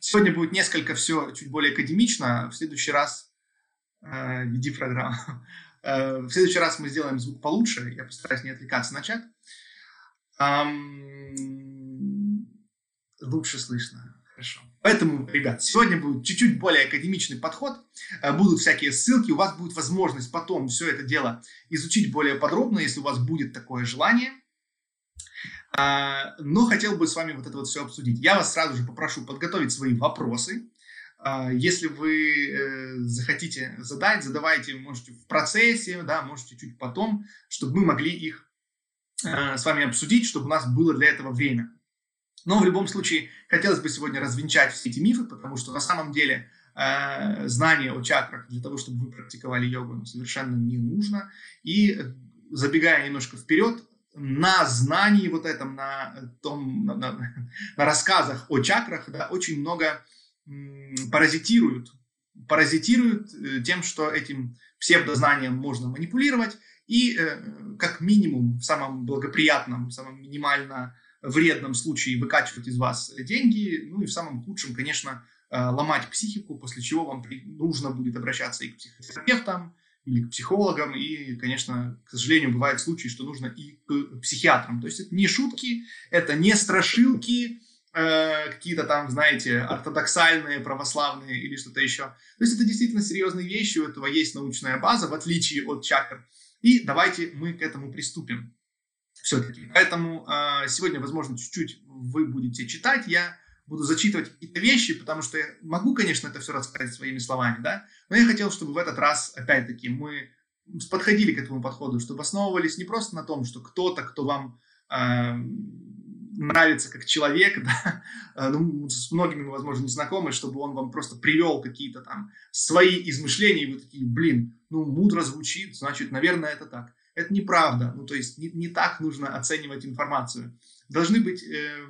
Сегодня будет несколько все чуть более академично. В следующий раз э, веди программу. Э, в следующий раз мы сделаем звук получше. Я постараюсь не отвлекаться на чат. Эм, лучше слышно. Хорошо. Поэтому, ребят, сегодня будет чуть-чуть более академичный подход. Э, будут всякие ссылки. У вас будет возможность потом все это дело изучить более подробно, если у вас будет такое желание. А, но хотел бы с вами вот это вот все обсудить. Я вас сразу же попрошу подготовить свои вопросы. А, если вы э, захотите задать, задавайте, можете в процессе, да, можете чуть потом, чтобы мы могли их э, с вами обсудить, чтобы у нас было для этого время. Но в любом случае хотелось бы сегодня развенчать все эти мифы, потому что на самом деле э, знание о чакрах для того, чтобы вы практиковали йогу, ну, совершенно не нужно. И забегая немножко вперед, на знании вот этом, на том, на, на, на рассказах о чакрах, да, очень много паразитируют, паразитируют э, тем, что этим псевдознанием можно манипулировать и э, как минимум в самом благоприятном, в самом минимально вредном случае выкачивать из вас деньги, ну и в самом худшем, конечно, э, ломать психику, после чего вам нужно будет обращаться и к психотерапевтам, или к психологам, и, конечно, к сожалению, бывают случаи, что нужно и к психиатрам. То есть это не шутки, это не страшилки, э, какие-то там, знаете, ортодоксальные, православные или что-то еще. То есть это действительно серьезные вещи, у этого есть научная база, в отличие от чакр. И давайте мы к этому приступим все-таки. Поэтому э, сегодня, возможно, чуть-чуть вы будете читать, я буду зачитывать какие-то вещи, потому что я могу, конечно, это все рассказать своими словами, да, но я хотел, чтобы в этот раз, опять-таки, мы подходили к этому подходу, чтобы основывались не просто на том, что кто-то, кто вам э, нравится как человек, да, э, ну, с многими, возможно, не знакомы, чтобы он вам просто привел какие-то там свои измышления, и вы такие, блин, ну, мудро звучит, значит, наверное, это так. Это неправда, ну, то есть не, не так нужно оценивать информацию. Должны быть... Э,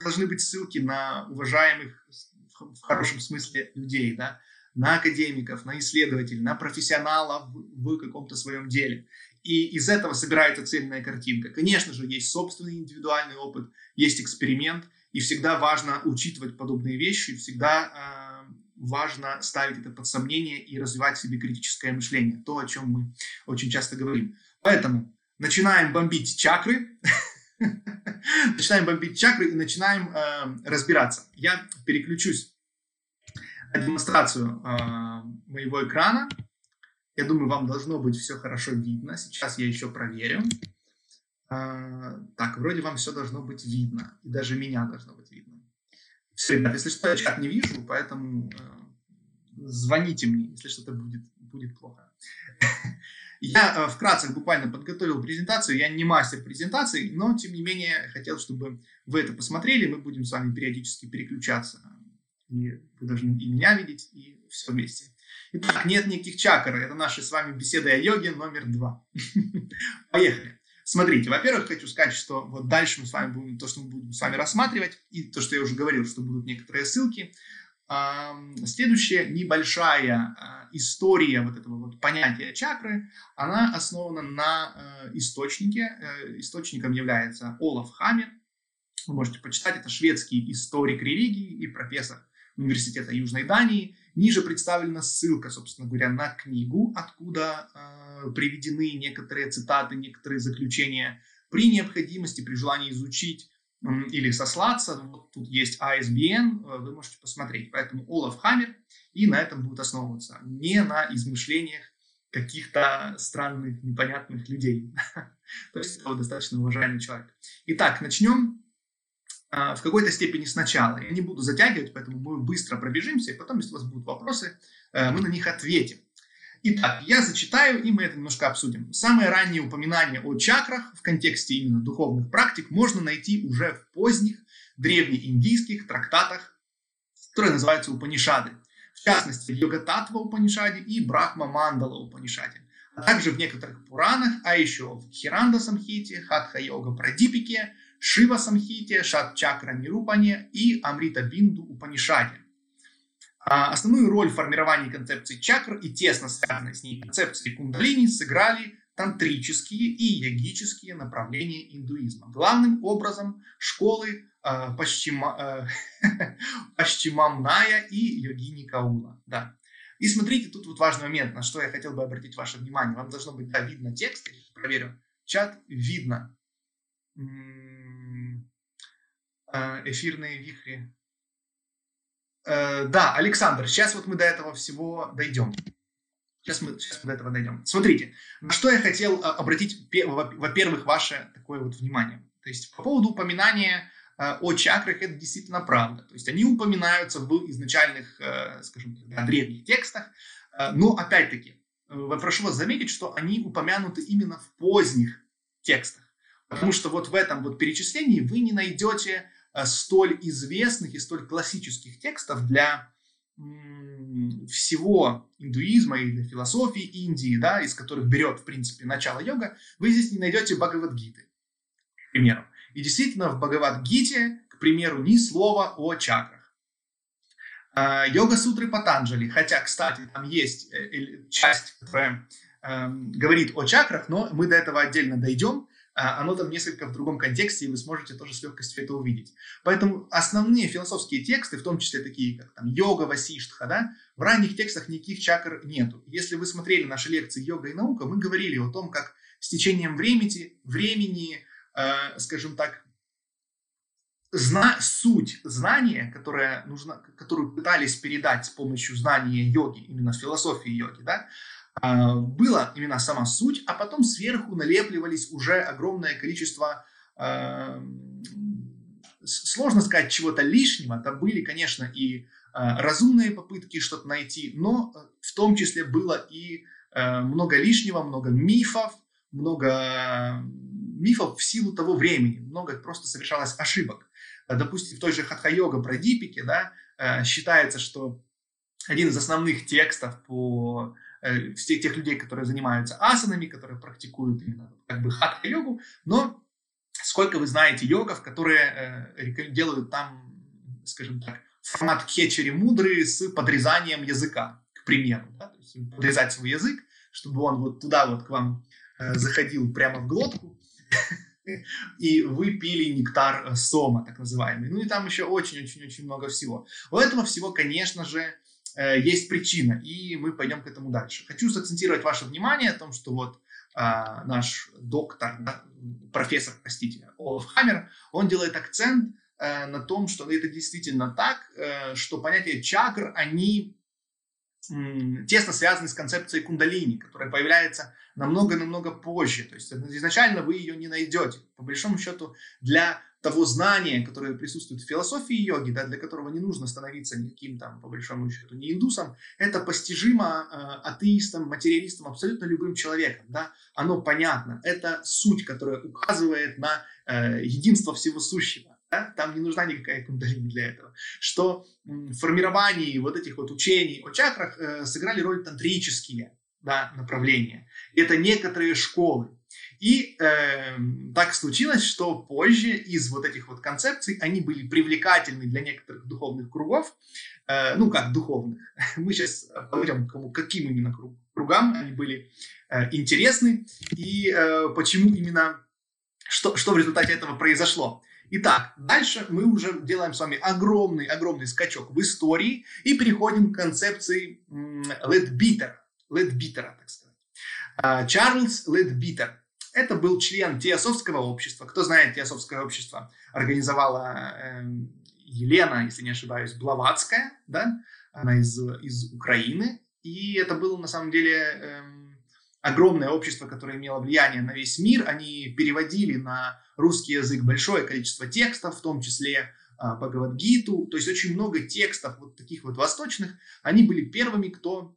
должны быть ссылки на уважаемых в хорошем смысле людей, да, на академиков, на исследователей, на профессионалов в каком-то своем деле. И из этого собирается цельная картинка. Конечно же, есть собственный индивидуальный опыт, есть эксперимент, и всегда важно учитывать подобные вещи, всегда э, важно ставить это под сомнение и развивать в себе критическое мышление, то, о чем мы очень часто говорим. Поэтому начинаем бомбить чакры, начинаем бомбить чакры и начинаем э, разбираться. Я переключусь на демонстрацию э, моего экрана. Я думаю, вам должно быть все хорошо видно. Сейчас я еще проверю. Э, так, вроде вам все должно быть видно. И даже меня должно быть видно. Все, ребят, если что, я чат не вижу, поэтому э, звоните мне, если что-то будет, будет плохо. Я э, вкратце буквально подготовил презентацию. Я не мастер презентаций, но тем не менее хотел, чтобы вы это посмотрели. Мы будем с вами периодически переключаться. И вы должны и меня видеть, и все вместе. Итак, нет никаких чакр. Это наши с вами беседы о йоге номер два. Поехали. Смотрите, во-первых, хочу сказать, что вот дальше мы с вами будем, то, что мы будем с вами рассматривать, и то, что я уже говорил, что будут некоторые ссылки, Следующая небольшая а, история вот этого вот понятия чакры, она основана на э, источнике. Э, источником является Олаф Хаммер. Вы можете почитать, это шведский историк религии и профессор университета Южной Дании. Ниже представлена ссылка, собственно говоря, на книгу, откуда э, приведены некоторые цитаты, некоторые заключения. При необходимости, при желании изучить или сослаться. Вот тут есть ISBN, э, вы можете посмотреть. Поэтому Олаф Хаммер и на этом будут основываться, не на измышлениях каких-то странных, непонятных людей. То есть это достаточно уважаемый человек. Итак, начнем а, в какой-то степени сначала. Я не буду затягивать, поэтому мы быстро пробежимся, и потом, если у вас будут вопросы, э, мы на них ответим. Итак, я зачитаю, и мы это немножко обсудим. Самые ранние упоминания о чакрах в контексте именно духовных практик можно найти уже в поздних древнеиндийских трактатах, которые называются Упанишады. В частности, в Йога-Татва Упанишаде и Брахма Мандала Упанишаде. А также в некоторых Пуранах, а еще в Хиранда Самхите, Хатха Йога Прадипике, Шива Самхите, Шат Чакра Нирупане и Амрита Бинду Упанишаде. А основную роль в формировании концепции чакр и тесно связанной с ней концепции кундалини сыграли тантрические и йогические направления индуизма. Главным образом школы э, пащима, э, и Йогини Каула. Да. И смотрите, тут вот важный момент, на что я хотел бы обратить ваше внимание. Вам должно быть, да, видно текст, проверю. Чат видно. Э, эфирные вихри. Э, да, Александр, сейчас вот мы до этого всего дойдем. Сейчас мы, сейчас мы до этого дойдем. Смотрите, на что я хотел э, обратить, во-первых, ваше такое вот внимание. То есть по поводу упоминания о чакрах это действительно правда. То есть они упоминаются в изначальных, скажем так, древних текстах. Но опять-таки, прошу вас заметить, что они упомянуты именно в поздних текстах. Потому что вот в этом вот перечислении вы не найдете Э, столь известных и столь классических текстов для всего индуизма и для философии Индии, да, из которых берет, в принципе, начало йога, вы здесь не найдете Бхагавадгиты, к примеру. И действительно, в Бхагавадгите, к примеру, ни слова о чакрах. А, йога-сутры Патанджали, хотя, кстати, там есть э, часть, которая эм, говорит о чакрах, но мы до этого отдельно дойдем, оно там несколько в другом контексте, и вы сможете тоже с легкостью это увидеть. Поэтому основные философские тексты, в том числе такие, как там йога, васиштха, да, в ранних текстах никаких чакр нету. Если вы смотрели наши лекции «Йога и наука», мы говорили о том, как с течением времени, времени э, скажем так, зна суть знания, которая нужна, которую пытались передать с помощью знания йоги, именно философии йоги, да, а, была именно сама суть, а потом сверху налепливались уже огромное количество а, сложно сказать чего-то лишнего. Там были, конечно, и а, разумные попытки что-то найти, но в том числе было и много лишнего, много мифов, много мифов в силу того времени, много просто совершалось ошибок. Допустим, в той же Хатха-йога про Дипике, да, считается, что один из основных текстов по э, всех тех людей, которые занимаются асанами, которые практикуют именно как бы хатха-йогу, но сколько вы знаете йогов, которые э, делают там, скажем так, формат кечери мудры с подрезанием языка, к примеру, да? то есть подрезать свой язык, чтобы он вот туда вот к вам э, заходил прямо в глотку, и вы пили нектар э, сома, так называемый. Ну и там еще очень-очень-очень много всего. У этого всего, конечно же, Э, есть причина, и мы пойдем к этому дальше. Хочу сакцентировать ваше внимание о том, что вот а, наш доктор, профессор, простите, Олаф Хаммер, он делает акцент а, на том, что это действительно так, что понятие чакр, они тесно связаны с концепцией кундалини, которая появляется намного-намного позже. То есть изначально вы ее не найдете. По большому счету, для того знания, которое присутствует в философии йоги, да, для которого не нужно становиться никаким там, по большому счету, не индусом, это постижимо э, атеистам, материалистам, абсолютно любым человеком. Да? Оно понятно. Это суть, которая указывает на э, единство всего сущего. Да? Там не нужна никакая кундалини для этого. Что в формировании вот этих вот учений о чакрах э, сыграли роль тантрические да, направления. Это некоторые школы. И э, так случилось, что позже из вот этих вот концепций они были привлекательны для некоторых духовных кругов. Э, ну, как духовных. Мы сейчас пойдем кому, каким именно круг, кругам они были э, интересны и э, почему именно, что, что в результате этого произошло. Итак, дальше мы уже делаем с вами огромный-огромный скачок в истории и переходим к концепции Ледбитера, Ледбитера, так сказать. А, Чарльз Ледбитер это был член Теософского общества. Кто знает Теософское общество, организовала э, Елена, если не ошибаюсь, Блаватская, да? Она из, из Украины. И это было на самом деле э, огромное общество, которое имело влияние на весь мир. Они переводили на русский язык большое количество текстов, в том числе э, Бхагавадгиту. То есть очень много текстов вот таких вот восточных. Они были первыми, кто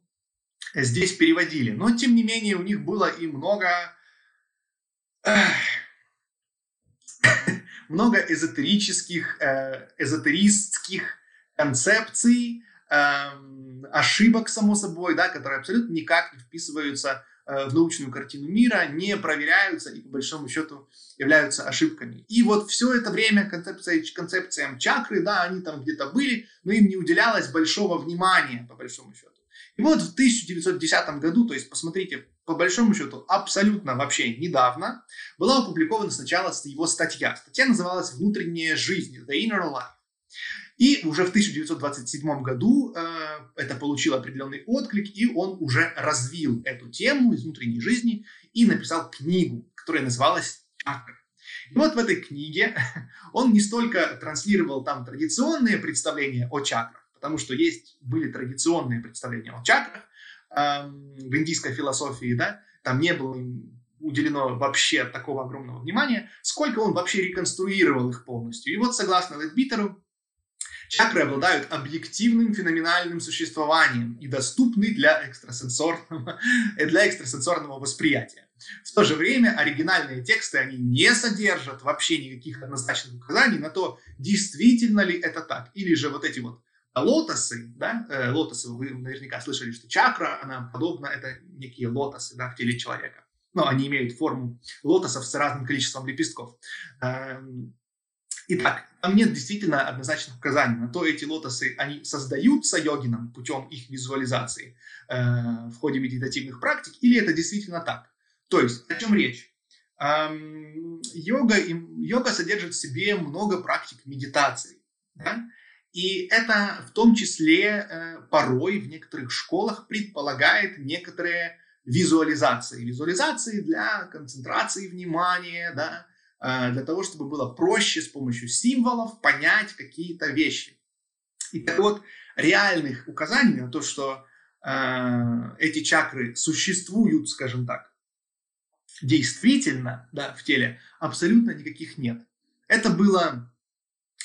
здесь переводили. Но, тем не менее, у них было и много много эзотерических, э, эзотеристских концепций, эм, ошибок, само собой, да, которые абсолютно никак не вписываются в научную картину мира, не проверяются и, по большому счету, являются ошибками. И вот все это время концепция, концепциям чакры, да, они там где-то были, но им не уделялось большого внимания, по большому счету. И вот в 1910 году, то есть посмотрите, по большому счету, абсолютно вообще недавно, была опубликована сначала его статья. Статья называлась «Внутренняя жизнь», «The Inner Life». И уже в 1927 году э, это получило определенный отклик, и он уже развил эту тему из внутренней жизни и написал книгу, которая называлась «Чакра». И вот в этой книге он не столько транслировал там традиционные представления о чакрах, потому что есть, были традиционные представления о чакрах э, в индийской философии, да, там не было уделено вообще такого огромного внимания, сколько он вообще реконструировал их полностью. И вот согласно Ледбитеру, Чакры обладают объективным феноменальным существованием и доступны для экстрасенсорного, для экстрасенсорного восприятия. В то же время оригинальные тексты, они не содержат вообще никаких однозначных указаний на то, действительно ли это так. Или же вот эти вот лотосы, да, э, лотосы, вы наверняка слышали, что чакра, она подобна, это некие лотосы, да, в теле человека. Но они имеют форму лотосов с разным количеством лепестков. Эм, Итак, там нет действительно однозначных указаний на то, эти лотосы, они создаются йогином путем их визуализации э, в ходе медитативных практик, или это действительно так. То есть, о чем речь? Эм, йога, йога содержит в себе много практик медитации. Да? И это в том числе э, порой в некоторых школах предполагает некоторые визуализации. Визуализации для концентрации внимания, да, для того, чтобы было проще с помощью символов понять какие-то вещи. И так вот, реальных указаний на то, что э, эти чакры существуют, скажем так, действительно да, в теле, абсолютно никаких нет. Это было,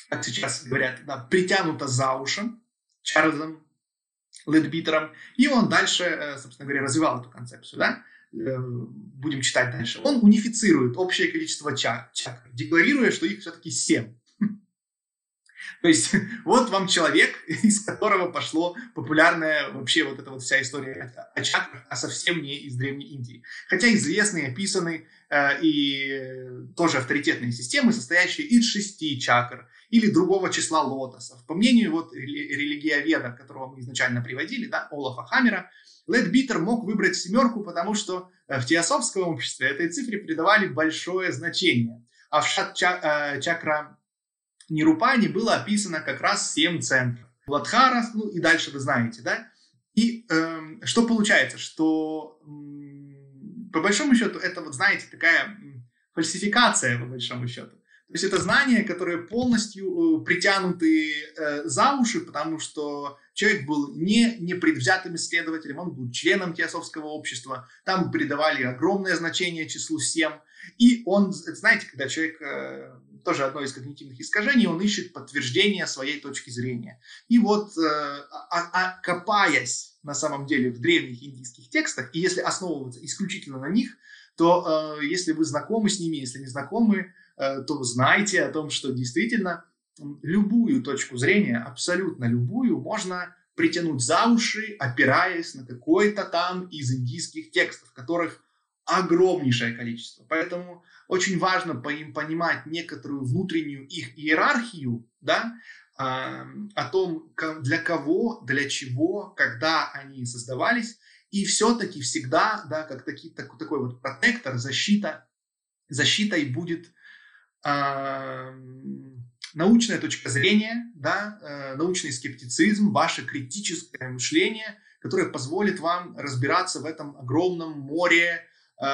как сейчас говорят, да, притянуто за уши Чарльзом Ледбитером, и он дальше, э, собственно говоря, развивал эту концепцию. Да? Э, будем читать дальше, он унифицирует общее количество чак чакр, декларируя, что их все-таки семь. То есть вот вам человек, из которого пошло популярная вообще вот эта вот вся история о чакрах, а совсем не из Древней Индии. Хотя известные, описаны э, и тоже авторитетные системы, состоящие из шести чакр или другого числа лотосов. По мнению вот религиоведа, которого мы изначально приводили, да, Олафа Хаммера, Лэдбитер мог выбрать семерку, потому что э, в теософском обществе этой цифре придавали большое значение. А в шат э, чакра Нирупани было описано как раз семь центров. Ладхара, ну и дальше вы знаете, да? И э, что получается, что по большому счету это вот, знаете, такая фальсификация по большому счету. То есть это знания, которые полностью э, притянуты э, за уши, потому что человек был не непредвзятым исследователем, он был членом теософского общества, там придавали огромное значение числу 7. И он, знаете, когда человек, э, тоже одно из когнитивных искажений, он ищет подтверждение своей точки зрения. И вот, э, а, а, копаясь на самом деле в древних индийских текстах, и если основываться исключительно на них, то э, если вы знакомы с ними, если не знакомы, то знайте о том, что действительно любую точку зрения, абсолютно любую, можно притянуть за уши, опираясь на какой-то там из индийских текстов, которых огромнейшее количество. Поэтому очень важно по им понимать некоторую внутреннюю их иерархию, да, о том, для кого, для чего, когда они создавались, и все-таки всегда, да, как таки, так, такой вот протектор, защита, защитой будет научная точка зрения, да, э, научный скептицизм, ваше критическое мышление, которое позволит вам разбираться в этом огромном море э,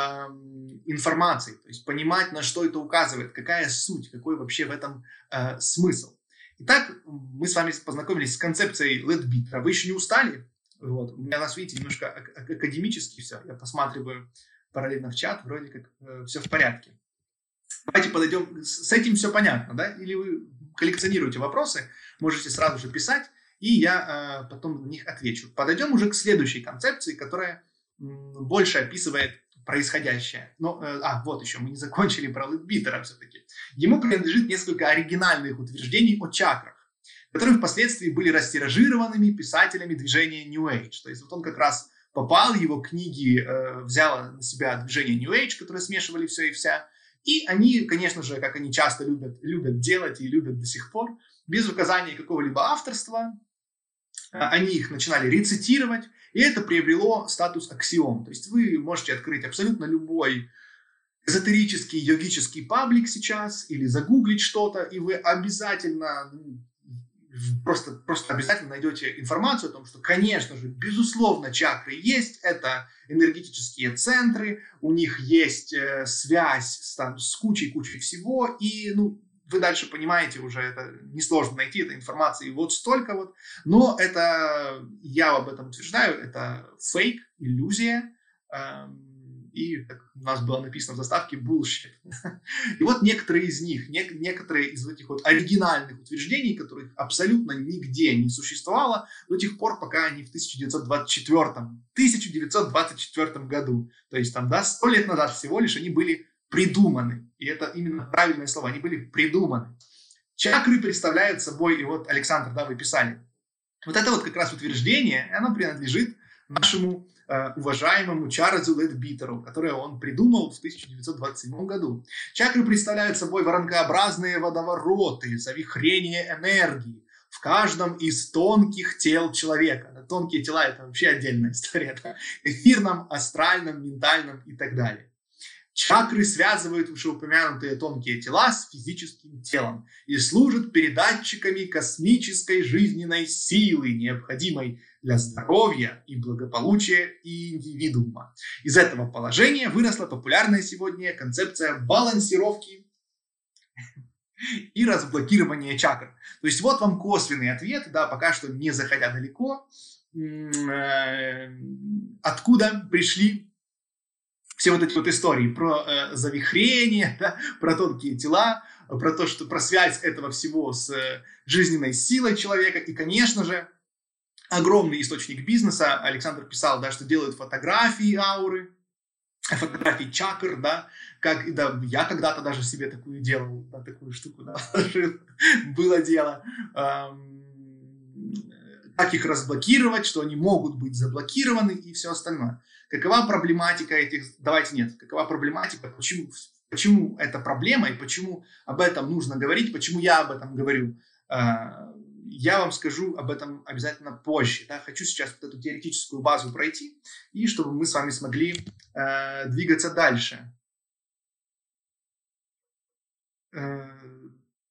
информации, то есть понимать, на что это указывает, какая суть, какой вообще в этом э, смысл. Итак, мы с вами познакомились с концепцией Ледбитера. Вы еще не устали? Вот. У меня нас, видите, немножко академически все. Я посматриваю параллельно в чат, вроде как э, все в порядке. Давайте подойдем, с этим все понятно, да? Или вы коллекционируете вопросы, можете сразу же писать, и я э, потом на них отвечу. Подойдем уже к следующей концепции, которая м, больше описывает происходящее. Но, э, а, вот еще, мы не закончили про Литбитера все-таки. Ему принадлежит несколько оригинальных утверждений о чакрах, которые впоследствии были растиражированными писателями движения New Age. То есть вот он как раз попал, его книги э, взяло на себя движение New Age, которое смешивали все и вся, и они, конечно же, как они часто любят, любят делать и любят до сих пор, без указания какого-либо авторства, а, они их начинали рецитировать, и это приобрело статус аксиом. То есть вы можете открыть абсолютно любой эзотерический, йогический паблик сейчас или загуглить что-то, и вы обязательно просто, просто обязательно найдете информацию о том, что, конечно же, безусловно, чакры есть, это энергетические центры, у них есть э, связь там, с кучей-кучей всего, и, ну, вы дальше понимаете уже, это несложно найти, этой информации вот столько вот, но это, я об этом утверждаю, это фейк, иллюзия, эм, и, как у нас было написано в заставке, bullshit. И вот некоторые из них, не, некоторые из этих вот оригинальных утверждений, которых абсолютно нигде не существовало до тех пор, пока они в 1924, 1924 году, то есть там, да, сто лет назад всего лишь они были придуманы. И это именно правильное слово, они были придуманы. Чакры представляют собой, и вот, Александр, да, вы писали, вот это вот как раз утверждение, оно принадлежит нашему уважаемому Чарльзу Ледбитеру, которое он придумал в 1927 году. Чакры представляют собой воронкообразные водовороты, завихрение энергии в каждом из тонких тел человека. Тонкие тела – это вообще отдельная история. Да? Эфирном, астральном, ментальном и так далее. Чакры связывают вышеупомянутые тонкие тела с физическим телом и служат передатчиками космической жизненной силы, необходимой для здоровья и благополучия индивидуума. Из этого положения выросла популярная сегодня концепция балансировки и разблокирования чакр. То есть вот вам косвенный ответ, да, пока что не заходя далеко, э, откуда пришли все вот эти вот истории про э, завихрение, да, про тонкие тела, про то, что про связь этого всего с э, жизненной силой человека. И, конечно же, огромный источник бизнеса. Александр писал, да, что делают фотографии ауры, фотографии чакр, да, как, да, я когда-то даже себе такую делал, да, такую штуку, да, было дело. Как их разблокировать, что они могут быть заблокированы и все остальное. Какова проблематика этих... Давайте нет. Какова проблематика, почему, почему это проблема и почему об этом нужно говорить, почему я об этом говорю. А, я вам скажу об этом обязательно позже. Да? Хочу сейчас вот эту теоретическую базу пройти, и чтобы мы с вами смогли э, двигаться дальше. Э,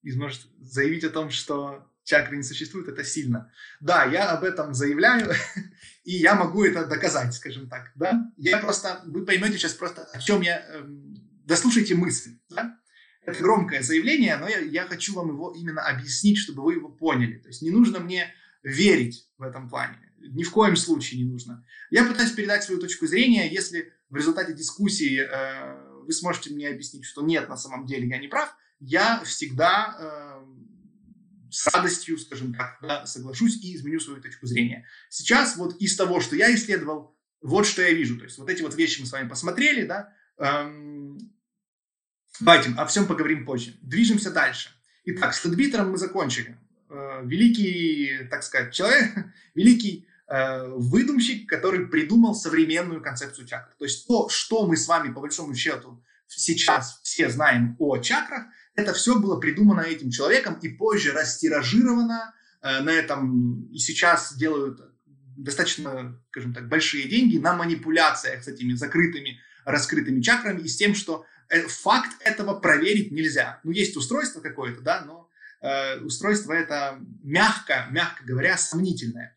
и может заявить о том, что чакры не существует, это сильно. Да, я об этом заявляю, и я могу это доказать, скажем так. Да? Я просто, вы поймете сейчас просто, о чем я... Эм, дослушайте мысль. Да? Это громкое заявление, но я, я хочу вам его именно объяснить, чтобы вы его поняли. То есть не нужно мне верить в этом плане. Ни в коем случае не нужно. Я пытаюсь передать свою точку зрения. Если в результате дискуссии э, вы сможете мне объяснить, что нет, на самом деле я не прав, я всегда э, с радостью, скажем так, да, соглашусь и изменю свою точку зрения. Сейчас вот из того, что я исследовал, вот что я вижу. То есть вот эти вот вещи мы с вами посмотрели, да. Эм, давайте о всем поговорим позже. Движемся дальше. Итак, с Ледбитером мы закончили. Э, великий, так сказать, человек, великий э, выдумщик, который придумал современную концепцию чакр. То есть то, что мы с вами по большому счету сейчас все знаем о чакрах, это все было придумано этим человеком и позже растиражировано э, на этом. И сейчас делают достаточно, скажем так, большие деньги на манипуляциях с этими закрытыми, раскрытыми чакрами и с тем, что э, факт этого проверить нельзя. Ну, есть устройство какое-то, да, но э, устройство это мягко, мягко говоря, сомнительное.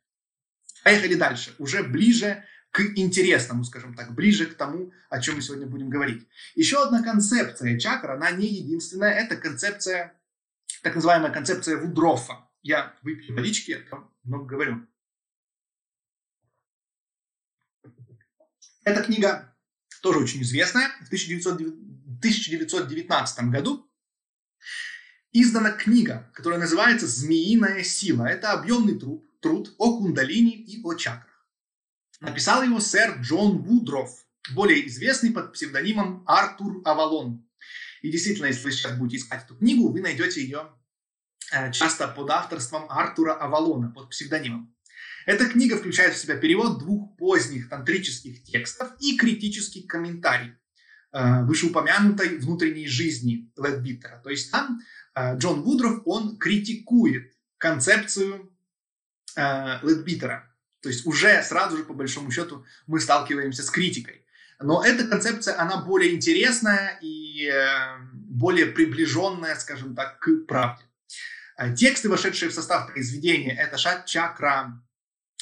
Поехали дальше. Уже ближе к интересному, скажем так, ближе к тому, о чем мы сегодня будем говорить. Еще одна концепция чакр, она не единственная, это концепция, так называемая концепция Вудрофа. Я выпью водички, я там много говорю. Эта книга тоже очень известная. В 1919 году издана книга, которая называется «Змеиная сила». Это объемный труд, труд о кундалини и о чакрах. Написал его сэр Джон Вудроф, более известный под псевдонимом Артур Авалон. И действительно, если вы сейчас будете искать эту книгу, вы найдете ее э, часто под авторством Артура Авалона, под псевдонимом. Эта книга включает в себя перевод двух поздних тантрических текстов и критический комментарий э, вышеупомянутой внутренней жизни Ледбиттера. То есть там э, Джон Вудроф, он критикует концепцию Ледбиттера. То есть уже сразу же, по большому счету, мы сталкиваемся с критикой. Но эта концепция, она более интересная и э, более приближенная, скажем так, к правде. Тексты, вошедшие в состав произведения, это Шат-чакра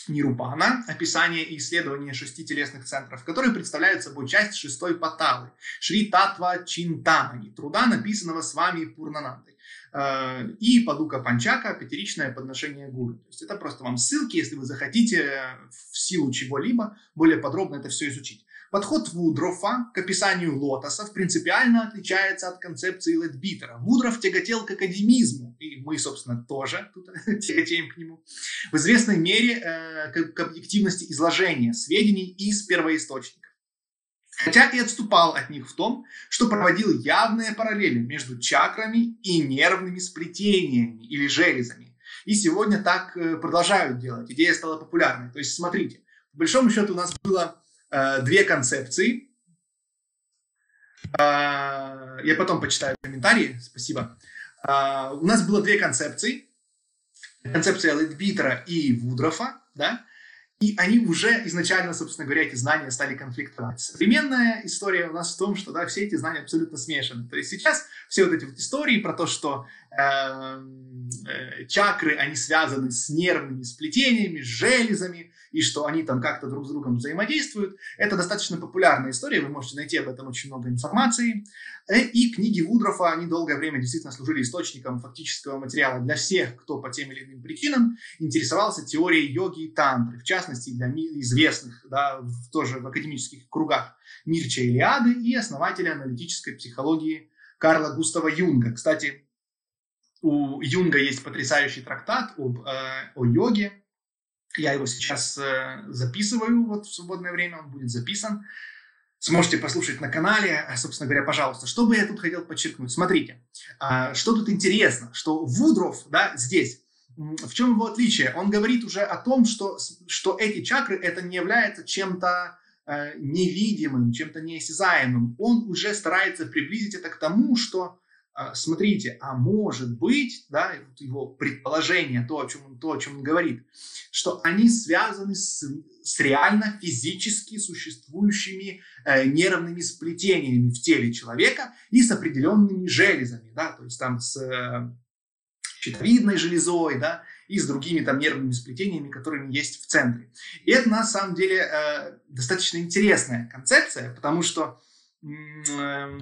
Нирупана, описание и исследование шести телесных центров, которые представляют собой часть шестой паталы, Шри Татва Чинтамани, труда, написанного с вами Пурнанандой. Э, и Падука Панчака, пятеричное подношение гуру. То есть это просто вам ссылки, если вы захотите в силу чего-либо более подробно это все изучить. Подход Вудрофа к описанию лотосов принципиально отличается от концепции Ледбитера. Вудров тяготел к академизму, и мы, собственно, тоже тут тяготеем к нему, в известной мере э, к, к объективности изложения сведений из первоисточника. Хотя и отступал от них в том, что проводил явные параллели между чакрами и нервными сплетениями или железами. И сегодня так э, продолжают делать. Идея стала популярной. То есть, смотрите, по большому счету у нас было Э, две концепции. Э, я потом почитаю комментарии, спасибо. Э, у нас было две концепции. Концепция Литбитера и Вудрофа, да, и они уже изначально, собственно говоря, эти знания стали конфликтовать. Современная история у нас в том, что да, все эти знания абсолютно смешаны. То есть сейчас все вот эти вот истории про то, что э, э, чакры, они связаны с нервными сплетениями, с железами, и что они там как-то друг с другом взаимодействуют. Это достаточно популярная история, вы можете найти об этом очень много информации. Э, и книги Вудрофа, они долгое время действительно служили источником фактического материала для всех, кто по тем или иным причинам интересовался теорией йоги и тантры, в частности для известных, да, тоже в академических кругах Мирча Илиады и основателя аналитической психологии Карла Густава Юнга. Кстати, у Юнга есть потрясающий трактат об, э, о йоге, я его сейчас э, записываю вот в свободное время, он будет записан. Сможете послушать на канале, а, собственно говоря, пожалуйста. Что бы я тут хотел подчеркнуть? Смотрите, а, что тут интересно, что Вудров, да, здесь, в чем его отличие? Он говорит уже о том, что, что эти чакры, это не является чем-то э, невидимым, чем-то неосязаемым. Он уже старается приблизить это к тому, что смотрите, а может быть, да, его предположение, то, о чем он, то, о чем он говорит, что они связаны с, с реально физически существующими э, нервными сплетениями в теле человека и с определенными железами, да, то есть там с э, щитовидной железой, да, и с другими там нервными сплетениями, которыми есть в центре. И это на самом деле э, достаточно интересная концепция, потому что э,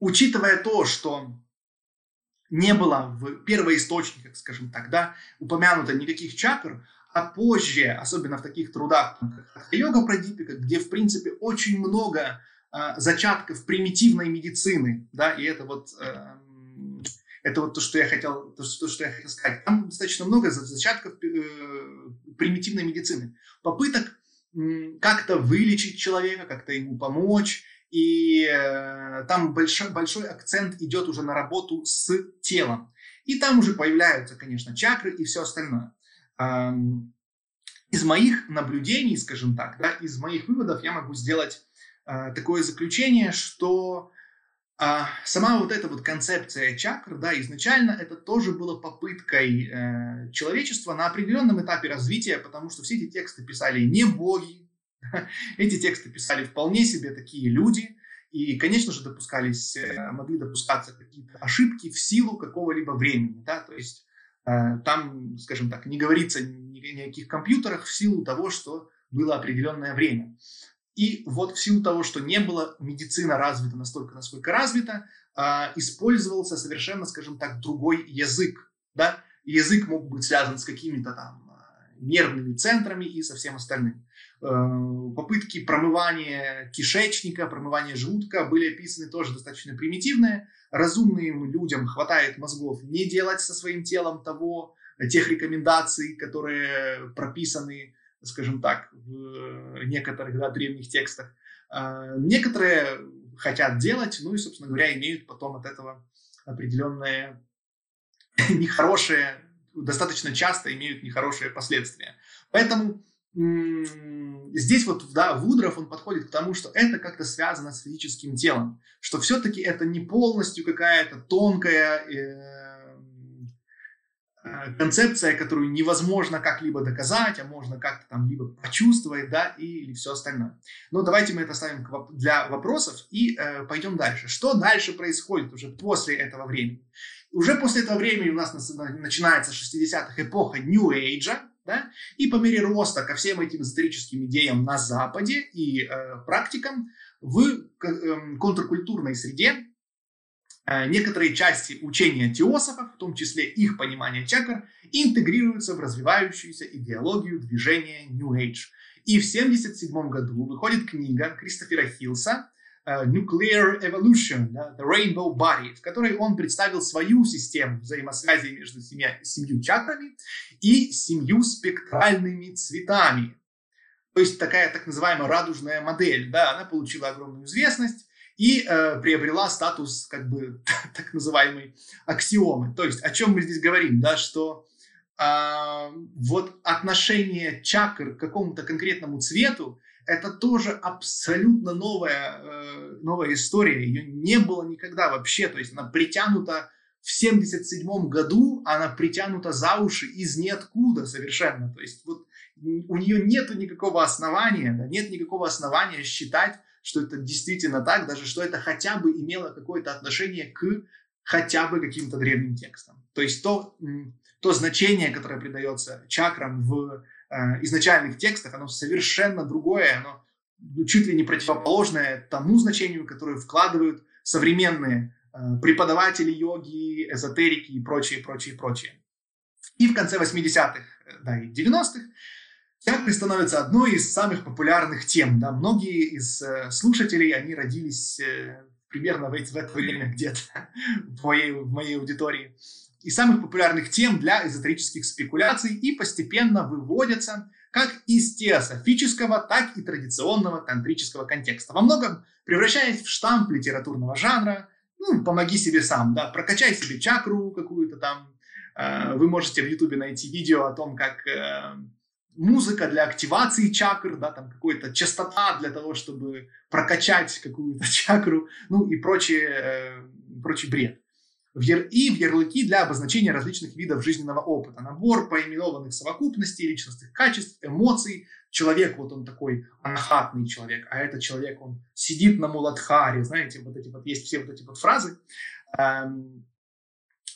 учитывая то, что не было в первоисточниках, скажем так, да, упомянуто никаких чакр, а позже, особенно в таких трудах, как йога Прадипика, где, в принципе, очень много э, зачатков примитивной медицины, да, и это вот, э, это вот то, что я хотел, то, то, что я хотел сказать. Там достаточно много зачатков э, примитивной медицины, попыток э, как-то вылечить человека, как-то ему помочь, и э, там большой, большой акцент идет уже на работу с телом. И там уже появляются, конечно, чакры и все остальное. Эм, из моих наблюдений, скажем так, да, из моих выводов я могу сделать э, такое заключение, что э, сама вот эта вот концепция чакр, да, изначально это тоже было попыткой э, человечества на определенном этапе развития, потому что все эти тексты писали не боги, эти тексты писали вполне себе такие люди, и, конечно же, допускались, э, могли допускаться какие-то ошибки в силу какого-либо времени. Да? То есть э, там, скажем так, не говорится ни о никаких компьютерах в силу того, что было определенное время. И вот в силу того, что не было медицина развита настолько, насколько развита, э, использовался совершенно, скажем так, другой язык. Да? язык мог быть связан с какими-то там нервными центрами и со всем остальным. Э, попытки промывания кишечника, промывания желудка были описаны тоже достаточно примитивные. Разумным людям хватает мозгов не делать со своим телом того, тех рекомендаций, которые прописаны, скажем так, в некоторых да, древних текстах. Э, некоторые хотят делать, ну и, собственно говоря, имеют потом от этого определенные нехорошие, достаточно часто имеют нехорошие последствия. Поэтому здесь вот, да, Вудров, он подходит к тому, что это как-то связано с физическим телом, что все-таки это не полностью какая-то тонкая, э, Э, концепция, которую невозможно как-либо доказать, а можно как-то там либо почувствовать, да, или все остальное. Но давайте мы это оставим для вопросов и э, пойдем дальше. Что дальше происходит уже после этого времени? Уже после этого времени у нас начинается 60-х эпоха New Age, да, и по мере роста ко всем этим эзотерическим идеям на Западе и э, практикам в э, контркультурной среде Э, некоторые части учения теософов, в том числе их понимание чакр, интегрируются в развивающуюся идеологию движения New Age. И в 1977 году выходит книга Кристофера Хилса Nuclear Evolution, The Rainbow Body, в которой он представил свою систему взаимосвязи между семья, семью чакрами и семью спектральными цветами. То есть такая так называемая радужная модель. Да, она получила огромную известность, и э, приобрела статус как бы так называемой аксиомы. То есть о чем мы здесь говорим, да, что э, вот отношение чакр к какому-то конкретному цвету это тоже абсолютно новая, э, новая история. Ее не было никогда вообще. То есть она притянута в 77 году, она притянута за уши из ниоткуда совершенно. То есть вот у нее нет никакого основания, да, нет никакого основания считать, что это действительно так, даже что это хотя бы имело какое-то отношение к хотя бы каким-то древним текстам. То есть то, то значение, которое придается чакрам в э, изначальных текстах, оно совершенно другое, оно ну, чуть ли не противоположное тому значению, которое вкладывают современные э, преподаватели йоги, эзотерики и прочее, прочее, прочее. И в конце 80-х, э, да, и 90-х Чакры становятся одной из самых популярных тем. Да? Многие из э, слушателей, они родились э, примерно в, в это время где-то в моей, в моей аудитории. И самых популярных тем для эзотерических спекуляций и постепенно выводятся как из теософического, так и традиционного тантрического контекста. Во многом превращаясь в штамп литературного жанра, ну, помоги себе сам, да, прокачай себе чакру какую-то там. Э, вы можете в Ютубе найти видео о том, как э, музыка для активации чакр, да, там какая-то частота для того, чтобы прокачать какую-то чакру, ну и прочее, э, прочий бред. И в ярлыки для обозначения различных видов жизненного опыта. Набор поименованных совокупностей, личностных качеств, эмоций. Человек, вот он такой анахатный человек, а этот человек, он сидит на муладхаре, знаете, вот эти вот, есть все вот эти вот фразы. Эм,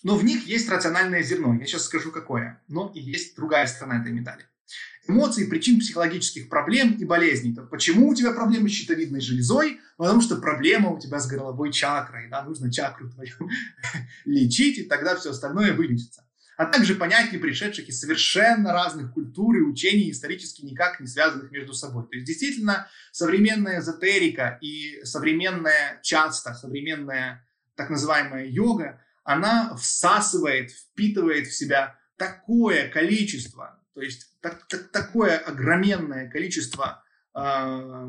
но в них есть рациональное зерно. Я сейчас скажу, какое. Но и есть другая сторона этой медали эмоций, причин психологических проблем и болезней. То почему у тебя проблемы с щитовидной железой? Потому что проблема у тебя с горловой чакрой. Да? Нужно чакру твою лечить, и тогда все остальное вылечится. А также понятий, пришедших из совершенно разных культур и учений, исторически никак не связанных между собой. То есть действительно современная эзотерика и современная часто, современная так называемая йога, она всасывает, впитывает в себя такое количество то есть так, так, такое огроменное количество э,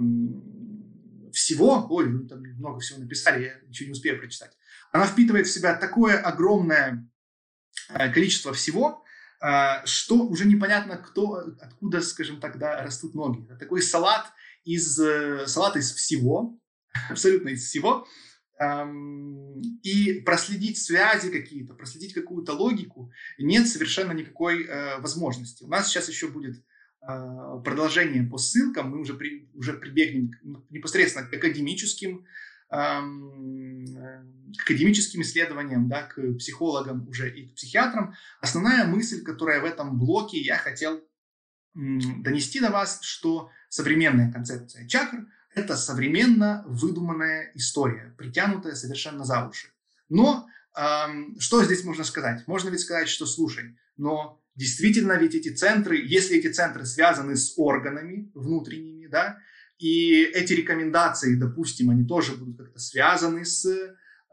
всего, ой, ну, там много всего написали, я ничего не успею прочитать. Она впитывает в себя такое огромное э, количество всего, э, что уже непонятно, кто, откуда, скажем так, да, растут ноги. Это такой салат из, э, салат из всего, абсолютно из всего, и проследить связи какие-то, проследить какую-то логику нет совершенно никакой э, возможности. У нас сейчас еще будет э, продолжение по ссылкам, мы уже, при, уже прибегнем непосредственно к академическим, э, к академическим исследованиям, да, к психологам уже и к психиатрам. Основная мысль, которая в этом блоке я хотел донести до вас, что современная концепция чакр это современно выдуманная история, притянутая совершенно за уши. Но эм, что здесь можно сказать? Можно ведь сказать, что слушай, но действительно ведь эти центры, если эти центры связаны с органами внутренними, да, и эти рекомендации, допустим, они тоже будут как-то связаны с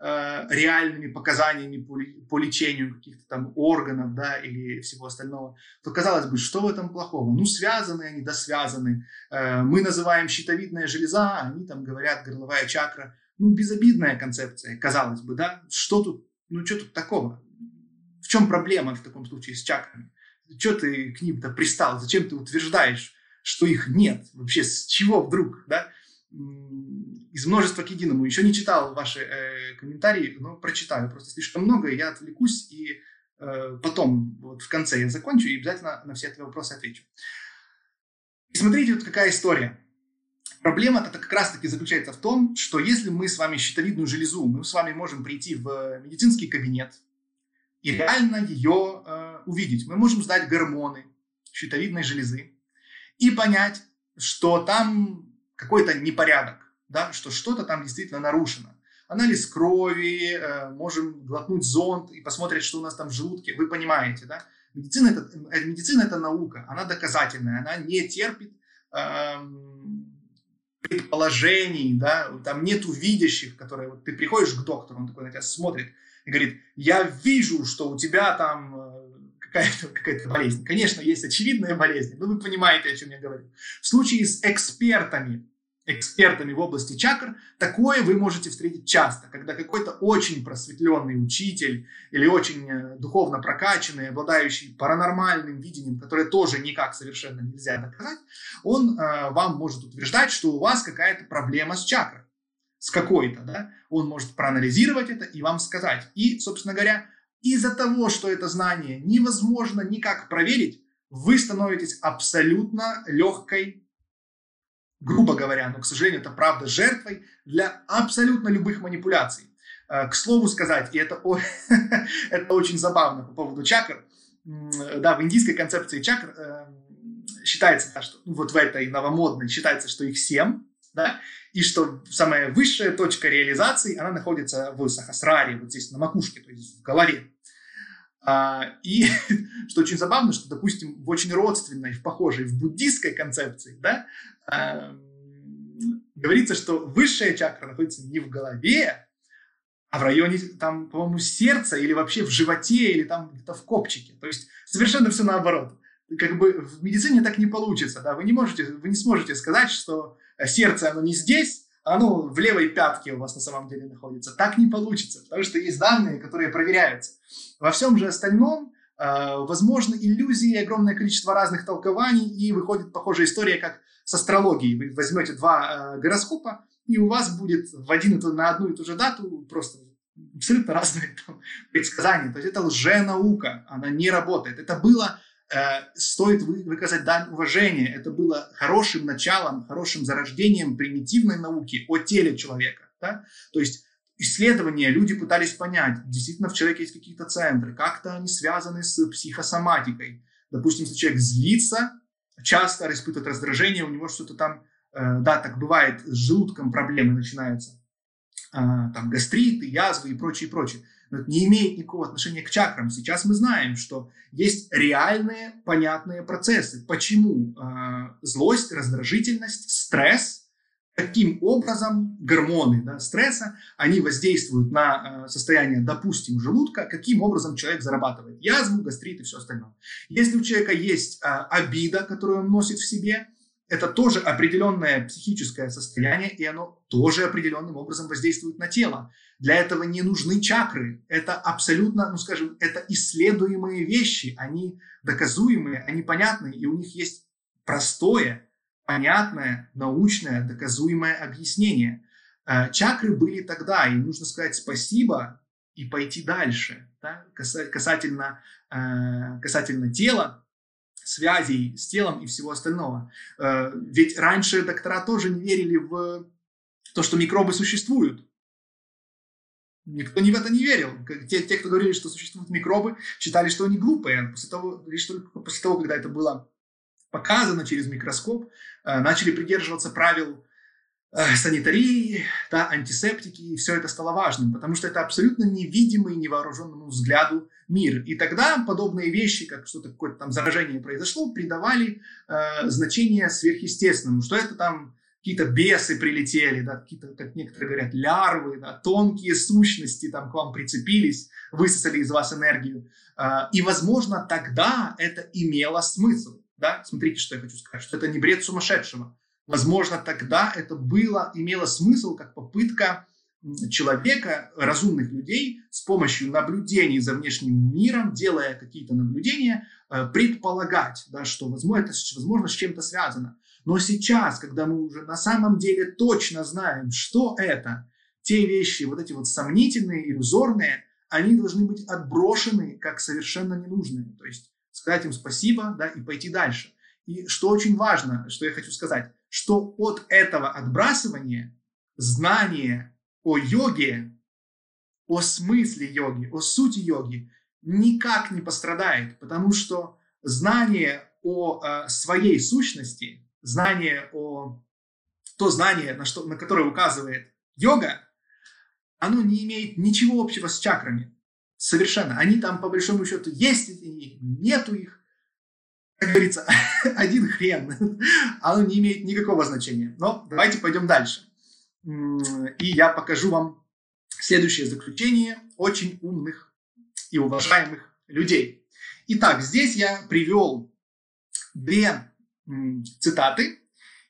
Э, реальными показаниями по, по лечению каких-то там органов, да, или всего остального, то казалось бы, что в этом плохого? Ну, связаны они, да, связаны. Э, мы называем щитовидная железа, а они там говорят горловая чакра. Ну, безобидная концепция, казалось бы, да. Что тут, ну, что тут такого? В чем проблема в таком случае с чакрами? Что ты к ним-то пристал? Зачем ты утверждаешь, что их нет? Вообще, с чего вдруг, да? Из множества к единому. Еще не читал ваши э, комментарии, но прочитаю. Просто слишком много, и я отвлекусь и э, потом, вот в конце я закончу и обязательно на все эти вопросы отвечу. И смотрите, вот какая история. Проблема-то как раз-таки заключается в том, что если мы с вами щитовидную железу, мы с вами можем прийти в медицинский кабинет и реально ее э, увидеть. Мы можем сдать гормоны щитовидной железы и понять, что там какой-то непорядок, да, что что-то там действительно нарушено. Анализ крови, э, можем глотнуть зонд и посмотреть, что у нас там в желудке. Вы понимаете, да? Медицина это, э, медицина это наука, она доказательная, она не терпит эм, предположений, да, там нету видящих, которые, вот ты приходишь к доктору, он такой на тебя смотрит и говорит, я вижу, что у тебя там э, какая-то какая болезнь. Конечно, есть очевидная болезнь, но вы понимаете, о чем я говорю. В случае с экспертами, экспертами в области чакр, такое вы можете встретить часто, когда какой-то очень просветленный учитель или очень э, духовно прокачанный, обладающий паранормальным видением, которое тоже никак совершенно нельзя доказать, он э, вам может утверждать, что у вас какая-то проблема с чакрой, с какой-то, да, он может проанализировать это и вам сказать. И, собственно говоря, из-за того, что это знание невозможно никак проверить, вы становитесь абсолютно легкой грубо говоря, но, к сожалению, это правда, жертвой для абсолютно любых манипуляций. Э, к слову сказать, и это, это очень забавно по поводу чакр, да, в индийской концепции чакр э, считается, да, что ну, вот в этой новомодной считается, что их семь, да, и что самая высшая точка реализации, она находится в сахасраре, вот здесь на макушке, то есть в голове. А, и что очень забавно, что, допустим, в очень родственной, в похожей, в буддийской концепции, да, а, говорится, что высшая чакра находится не в голове, а в районе, там, по-моему, сердца или вообще в животе, или там где-то в копчике. То есть совершенно все наоборот. Как бы в медицине так не получится, да, вы не можете, вы не сможете сказать, что сердце, оно не здесь, а оно в левой пятке у вас на самом деле находится. Так не получится, потому что есть данные, которые проверяются. Во всем же остальном э, возможны иллюзии, огромное количество разных толкований, и выходит похожая история, как с астрологией. Вы возьмете два э, гороскопа, и у вас будет в один, на одну и ту же дату просто абсолютно разные там, предсказания. То есть это лженаука, она не работает. Это было, стоит вы, выказать дань уважения, это было хорошим началом, хорошим зарождением примитивной науки о теле человека. Да? То есть исследования люди пытались понять, действительно в человеке есть какие-то центры, как-то они связаны с психосоматикой. Допустим, если человек злится, часто испытывает раздражение, у него что-то там, э, да, так бывает, с желудком проблемы начинаются, э, там гастриты, язвы и прочее, прочее. Но это не имеет никакого отношения к чакрам. Сейчас мы знаем, что есть реальные, понятные процессы. Почему э, злость, раздражительность, стресс – каким образом гормоны да, стресса, они воздействуют на э, состояние, допустим, желудка, каким образом человек зарабатывает язву, гастрит и все остальное. Если у человека есть э, обида, которую он носит в себе, это тоже определенное психическое состояние, и оно тоже определенным образом воздействует на тело. Для этого не нужны чакры. Это абсолютно, ну скажем, это исследуемые вещи. Они доказуемые, они понятные, и у них есть простое, понятное, научное, доказуемое объяснение. Э, чакры были тогда, и нужно сказать спасибо и пойти дальше. Да? Касательно, э, касательно тела, связей с телом и всего остального. Э, ведь раньше доктора тоже не верили в то, что микробы существуют. Никто не в это не верил. Те, те, кто говорили, что существуют микробы, считали, что они глупые. После того, лишь только после того, когда это было показано через микроскоп, э, начали придерживаться правил санитарии, да, антисептики, и все это стало важным, потому что это абсолютно невидимый невооруженному взгляду мир. И тогда подобные вещи, как что-то какое-то там заражение произошло, придавали э, значение сверхъестественному, что это там какие-то бесы прилетели, да, какие-то, как некоторые говорят, лярвы, да, тонкие сущности там к вам прицепились, высосали из вас энергию. Э, и, возможно, тогда это имело смысл. Да? Смотрите, что я хочу сказать, что это не бред сумасшедшего. Возможно, тогда это было, имело смысл как попытка человека, разумных людей, с помощью наблюдений за внешним миром, делая какие-то наблюдения, э, предполагать, да, что возможно, это возможно с чем-то связано. Но сейчас, когда мы уже на самом деле точно знаем, что это, те вещи, вот эти вот сомнительные, иллюзорные, они должны быть отброшены как совершенно ненужные. То есть сказать им спасибо да, и пойти дальше. И что очень важно, что я хочу сказать, что от этого отбрасывания знание о йоге, о смысле йоги, о сути йоги никак не пострадает, потому что знание о э, своей сущности, знание о то знание, на, что, на которое указывает йога, оно не имеет ничего общего с чакрами. Совершенно. Они там, по большому счету, есть, нету их. Как говорится, один хрен. Оно не имеет никакого значения. Но давайте пойдем дальше. И я покажу вам следующее заключение очень умных и уважаемых людей. Итак, здесь я привел две цитаты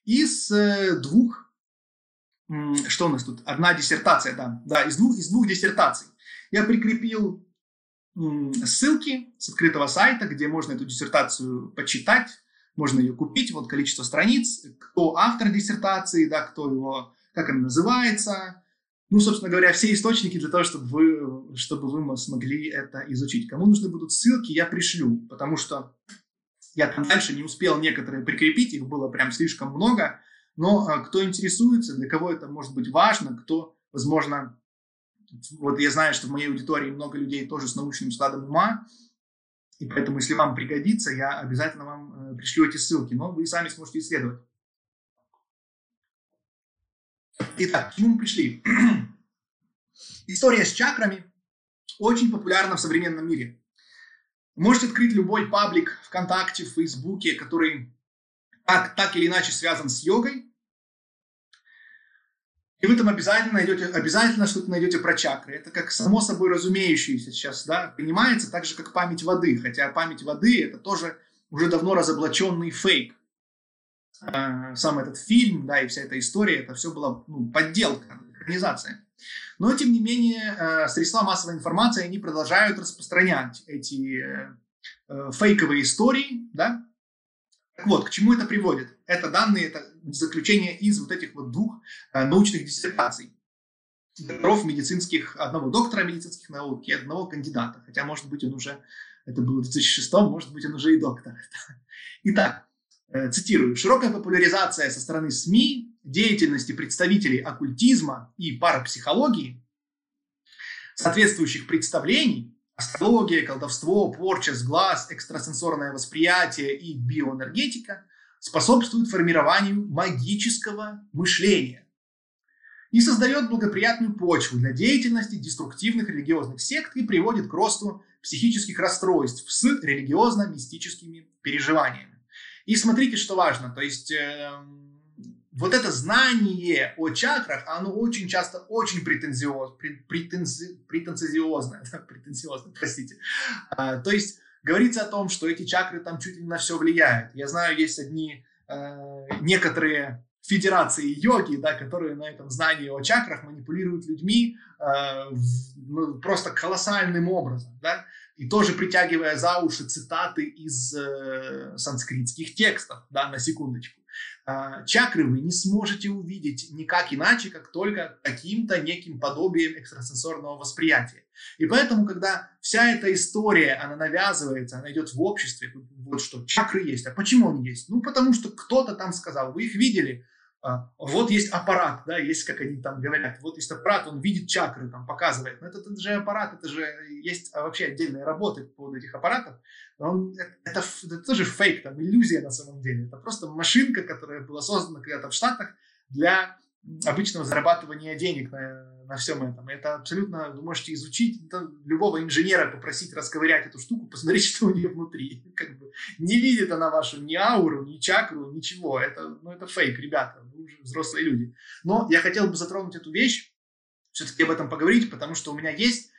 из э, двух, что у нас тут, одна диссертация, да, да, из двух, из двух диссертаций. Я прикрепил ссылки с открытого сайта, где можно эту диссертацию почитать, можно ее купить, вот количество страниц, кто автор диссертации, да, кто его, как она называется, ну, собственно говоря, все источники для того, чтобы вы, чтобы вы смогли это изучить. Кому нужны будут ссылки, я пришлю, потому что я там дальше не успел некоторые прикрепить, их было прям слишком много, но а, кто интересуется, для кого это может быть важно, кто, возможно, вот я знаю, что в моей аудитории много людей тоже с научным складом ума, и поэтому, если вам пригодится, я обязательно вам э, пришлю эти ссылки, но вы сами сможете исследовать. Итак, к чему мы пришли? История с чакрами очень популярна в современном мире. Можете открыть любой паблик ВКонтакте, в Фейсбуке, который так, так или иначе связан с йогой. И вы там обязательно найдете, обязательно что-то найдете про чакры. Это как само собой разумеющееся сейчас, да, понимается, так же, как память воды. Хотя память воды – это тоже уже давно разоблаченный фейк. А, сам этот фильм, да, и вся эта история, это все была ну, подделка, экранизация. Но, тем не менее, э, средства массовой информации, они продолжают распространять эти э, э, фейковые истории, да. Так вот, к чему это приводит? Это данные, это заключение из вот этих вот двух научных диссертаций докторов медицинских, одного доктора медицинских наук и одного кандидата. Хотя, может быть, он уже, это было в 2006, может быть, он уже и доктор. Итак, цитирую. «Широкая популяризация со стороны СМИ деятельности представителей оккультизма и парапсихологии, соответствующих представлений, астрология, колдовство, порча с глаз, экстрасенсорное восприятие и биоэнергетика способствуют формированию магического мышления и создает благоприятную почву для деятельности деструктивных религиозных сект и приводит к росту психических расстройств с религиозно-мистическими переживаниями. И смотрите, что важно, то есть э, вот это знание о чакрах, оно очень часто очень претензиоз, претензи, претенциозное, претенциозно, простите. А, то есть говорится о том, что эти чакры там чуть ли на все влияют. Я знаю, есть одни э, некоторые федерации йоги, да, которые на этом знании о чакрах манипулируют людьми э, ну, просто колоссальным образом, да, и тоже притягивая за уши цитаты из э, санскритских текстов, да, на секундочку. А, чакры вы не сможете увидеть никак иначе, как только каким-то неким подобием экстрасенсорного восприятия. И поэтому, когда вся эта история, она навязывается, она идет в обществе, вот что чакры есть. А почему они есть? Ну, потому что кто-то там сказал, вы их видели, вот есть аппарат, да, есть, как они там говорят, вот есть аппарат, он видит чакры, там, показывает. Но это, это же аппарат, это же есть вообще отдельные работы по поводу этих аппаратов. Он, это, это, это тоже фейк, там, иллюзия на самом деле. Это просто машинка, которая была создана когда-то в Штатах для обычного зарабатывания денег на, на всем этом. Это абсолютно вы можете изучить, это любого инженера попросить расковырять эту штуку, посмотреть, что у нее внутри. Как бы не видит она вашу ни ауру, ни чакру, ничего. Это, ну, это фейк, ребята, уже взрослые люди. Но я хотел бы затронуть эту вещь, все-таки об этом поговорить, потому что у меня есть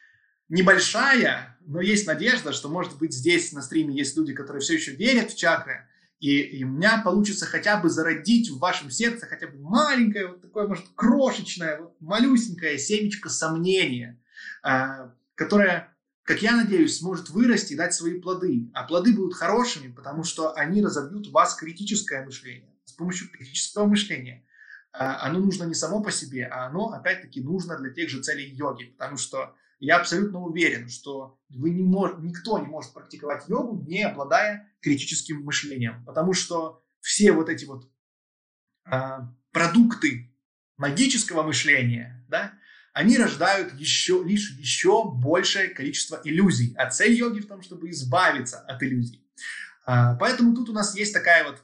небольшая, но есть надежда, что, может быть, здесь на стриме есть люди, которые все еще верят в чакры, и, и у меня получится хотя бы зародить в вашем сердце хотя бы маленькое, вот такое, может, крошечное, вот малюсенькое семечко сомнения, э, которое, как я надеюсь, сможет вырасти и дать свои плоды. А плоды будут хорошими, потому что они разобьют в вас критическое мышление. С помощью критического мышления. Э, оно нужно не само по себе, а оно, опять-таки, нужно для тех же целей йоги, потому что Я абсолютно уверен, что вы не мож, никто не может практиковать йогу, не обладая критическим мышлением. Потому что все вот эти вот а, продукты магического мышления, да, они рождают еще, лишь еще большее количество иллюзий. А цель йоги в том, чтобы избавиться от иллюзий. А, поэтому тут у нас есть такая вот,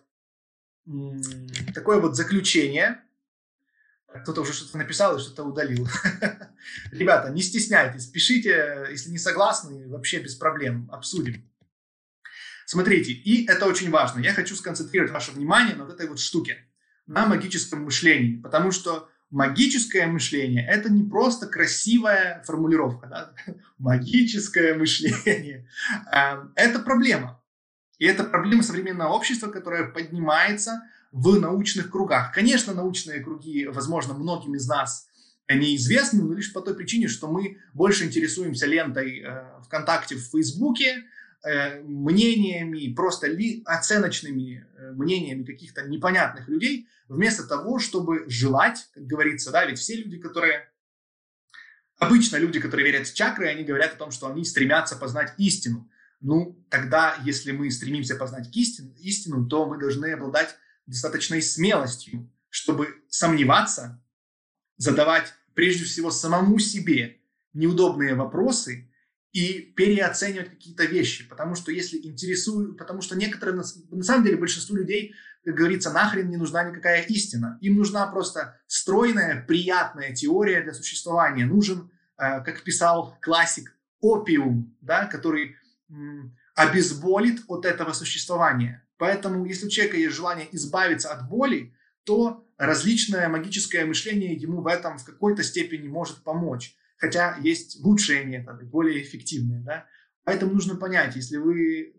такое вот заключение. Кто-то уже что-то написал и что-то удалил. Ребята, не стесняйтесь, пишите, если не согласны, вообще без проблем, обсудим. Смотрите, и это очень важно. Я хочу сконцентрировать ваше внимание на вот этой вот штуке, на магическом мышлении, потому что магическое мышление – это не просто красивая формулировка, да? магическое мышление. Эм, это проблема. И это проблема современного общества, которая поднимается в научных кругах. Конечно, научные круги, возможно, многим из нас неизвестны, но лишь по той причине, что мы больше интересуемся лентой э, ВКонтакте, в Фейсбуке, э, мнениями, просто ли, оценочными э, мнениями каких-то непонятных людей, вместо того, чтобы желать, как говорится, да, ведь все люди, которые Обычно люди, которые верят в чакры, они говорят о том, что они стремятся познать истину. Ну, тогда, если мы стремимся познать истину, истину, то мы должны обладать достаточной смелостью, чтобы сомневаться, задавать прежде всего самому себе неудобные вопросы и переоценивать какие-то вещи, потому что если интересуют, потому что некоторые, на самом деле большинству людей, как говорится, нахрен не нужна никакая истина, им нужна просто стройная, приятная теория для существования, нужен, э, как писал классик, опиум, да, который обезболит от этого существования. Поэтому, если у человека есть желание избавиться от боли, то различное магическое мышление ему в этом в какой-то степени может помочь. Хотя есть лучшие методы, более эффективные. Да? Поэтому нужно понять, если вы,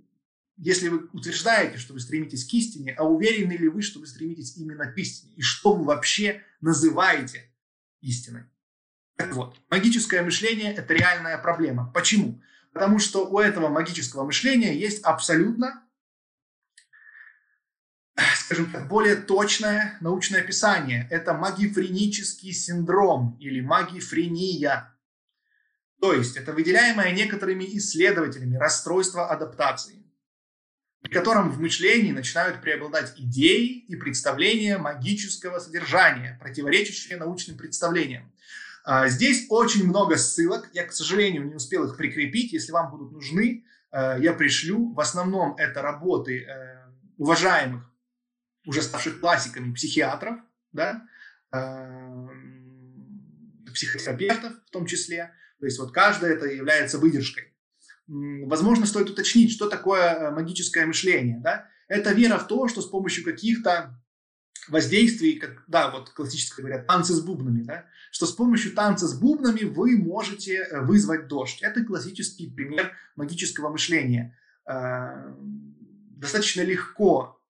если вы утверждаете, что вы стремитесь к истине, а уверены ли вы, что вы стремитесь именно к истине, и что вы вообще называете истиной. Так вот, магическое мышление – это реальная проблема. Почему? Потому что у этого магического мышления есть абсолютно скажем так, более точное научное описание. Это магифренический синдром или магифрения. То есть это выделяемое некоторыми исследователями расстройство адаптации, при котором в мышлении начинают преобладать идеи и представления магического содержания, противоречащие научным представлениям. А, здесь очень много ссылок. Я, к сожалению, не успел их прикрепить. Если вам будут нужны, э, я пришлю. В основном это работы э, уважаемых уже ставших классиками психиатров, да, э, психотерапевтов в том числе. То есть вот каждое это является выдержкой. Возможно, стоит уточнить, что такое магическое мышление. Да? Это вера в то, что с помощью каких-то воздействий, как, да, вот классически говорят, танцы с бубнами, да, что с помощью танца с бубнами вы можете э, вызвать дождь. Это классический пример магического мышления. Достаточно легко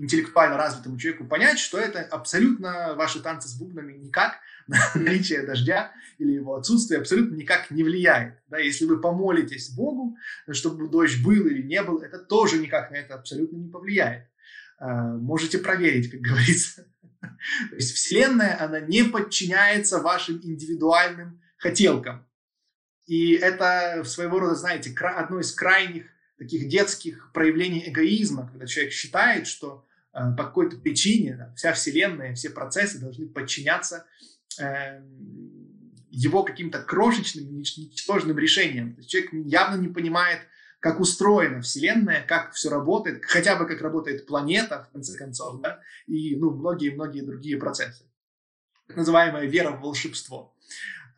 интеллектуально развитому человеку понять, что это абсолютно ваши танцы с бубнами никак на наличие дождя или его отсутствие абсолютно никак не влияет. Да, если вы помолитесь Богу, чтобы дождь был или не был, это тоже никак на это абсолютно не повлияет. А, можете проверить, как говорится. То есть Вселенная, она не подчиняется вашим индивидуальным хотелкам. И это своего рода, знаете, одно из крайних таких детских проявлений эгоизма, когда человек считает, что Э, по какой-то причине вся Вселенная, все процессы должны подчиняться э, его каким-то крошечным, ничтожным решениям. То есть человек явно не понимает, как устроена Вселенная, как все работает, хотя бы как работает планета, в конце концов, да, и ну, многие-многие другие процессы. Так называемая вера в волшебство.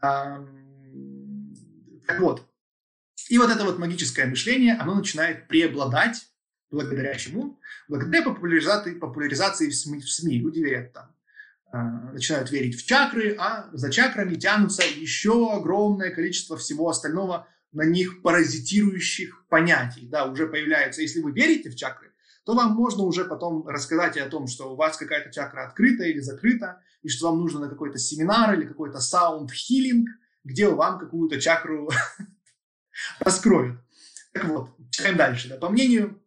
Так вот, и вот это вот магическое мышление, оно начинает преобладать благодаря чему? Благодаря популяризации, популяризации в СМИ, в СМИ. Люди верят там, э, начинают верить в чакры, а за чакрами тянутся еще огромное количество всего остального на них паразитирующих понятий. Да, уже появляются. Если вы верите в чакры, то вам можно уже потом рассказать о том, что у вас какая-то чакра открыта или закрыта, и что вам нужно на какой-то семинар или какой-то саунд-хилинг, где вам какую-то чакру раскроют. Так вот, читаем дальше. Да. По мнению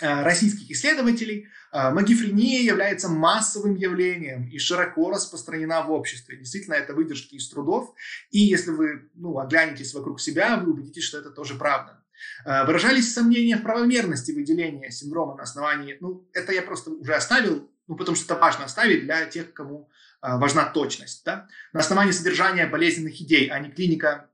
российских исследователей э, магифрения является массовым явлением и широко распространена в обществе. Действительно, это выдержки из трудов. И если вы ну, оглянетесь вокруг себя, вы убедитесь, что это тоже правда. Э, выражались сомнения в правомерности выделения синдрома на основании, ну, это я просто уже оставил, ну, потому что это важно оставить для тех, кому э, важна точность, да, на основании содержания болезненных идей, а не клиника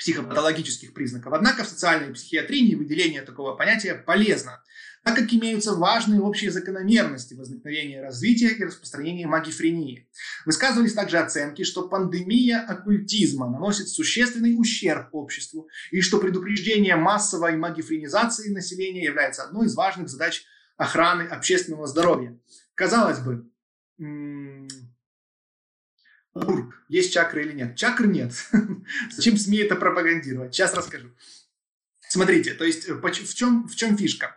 психопатологических признаков. Однако в социальной психиатрии выделение такого понятия полезно, так как имеются важные общие закономерности возникновения развития и распространения магифрении. Высказывались также оценки, что пандемия оккультизма наносит существенный ущерб обществу и что предупреждение массовой магифренизации населения является одной из важных задач охраны общественного здоровья. Казалось бы, есть чакры или нет? Чакр нет. Зачем СМИ это пропагандировать? Сейчас расскажу. Смотрите, то есть в чем, в чем фишка?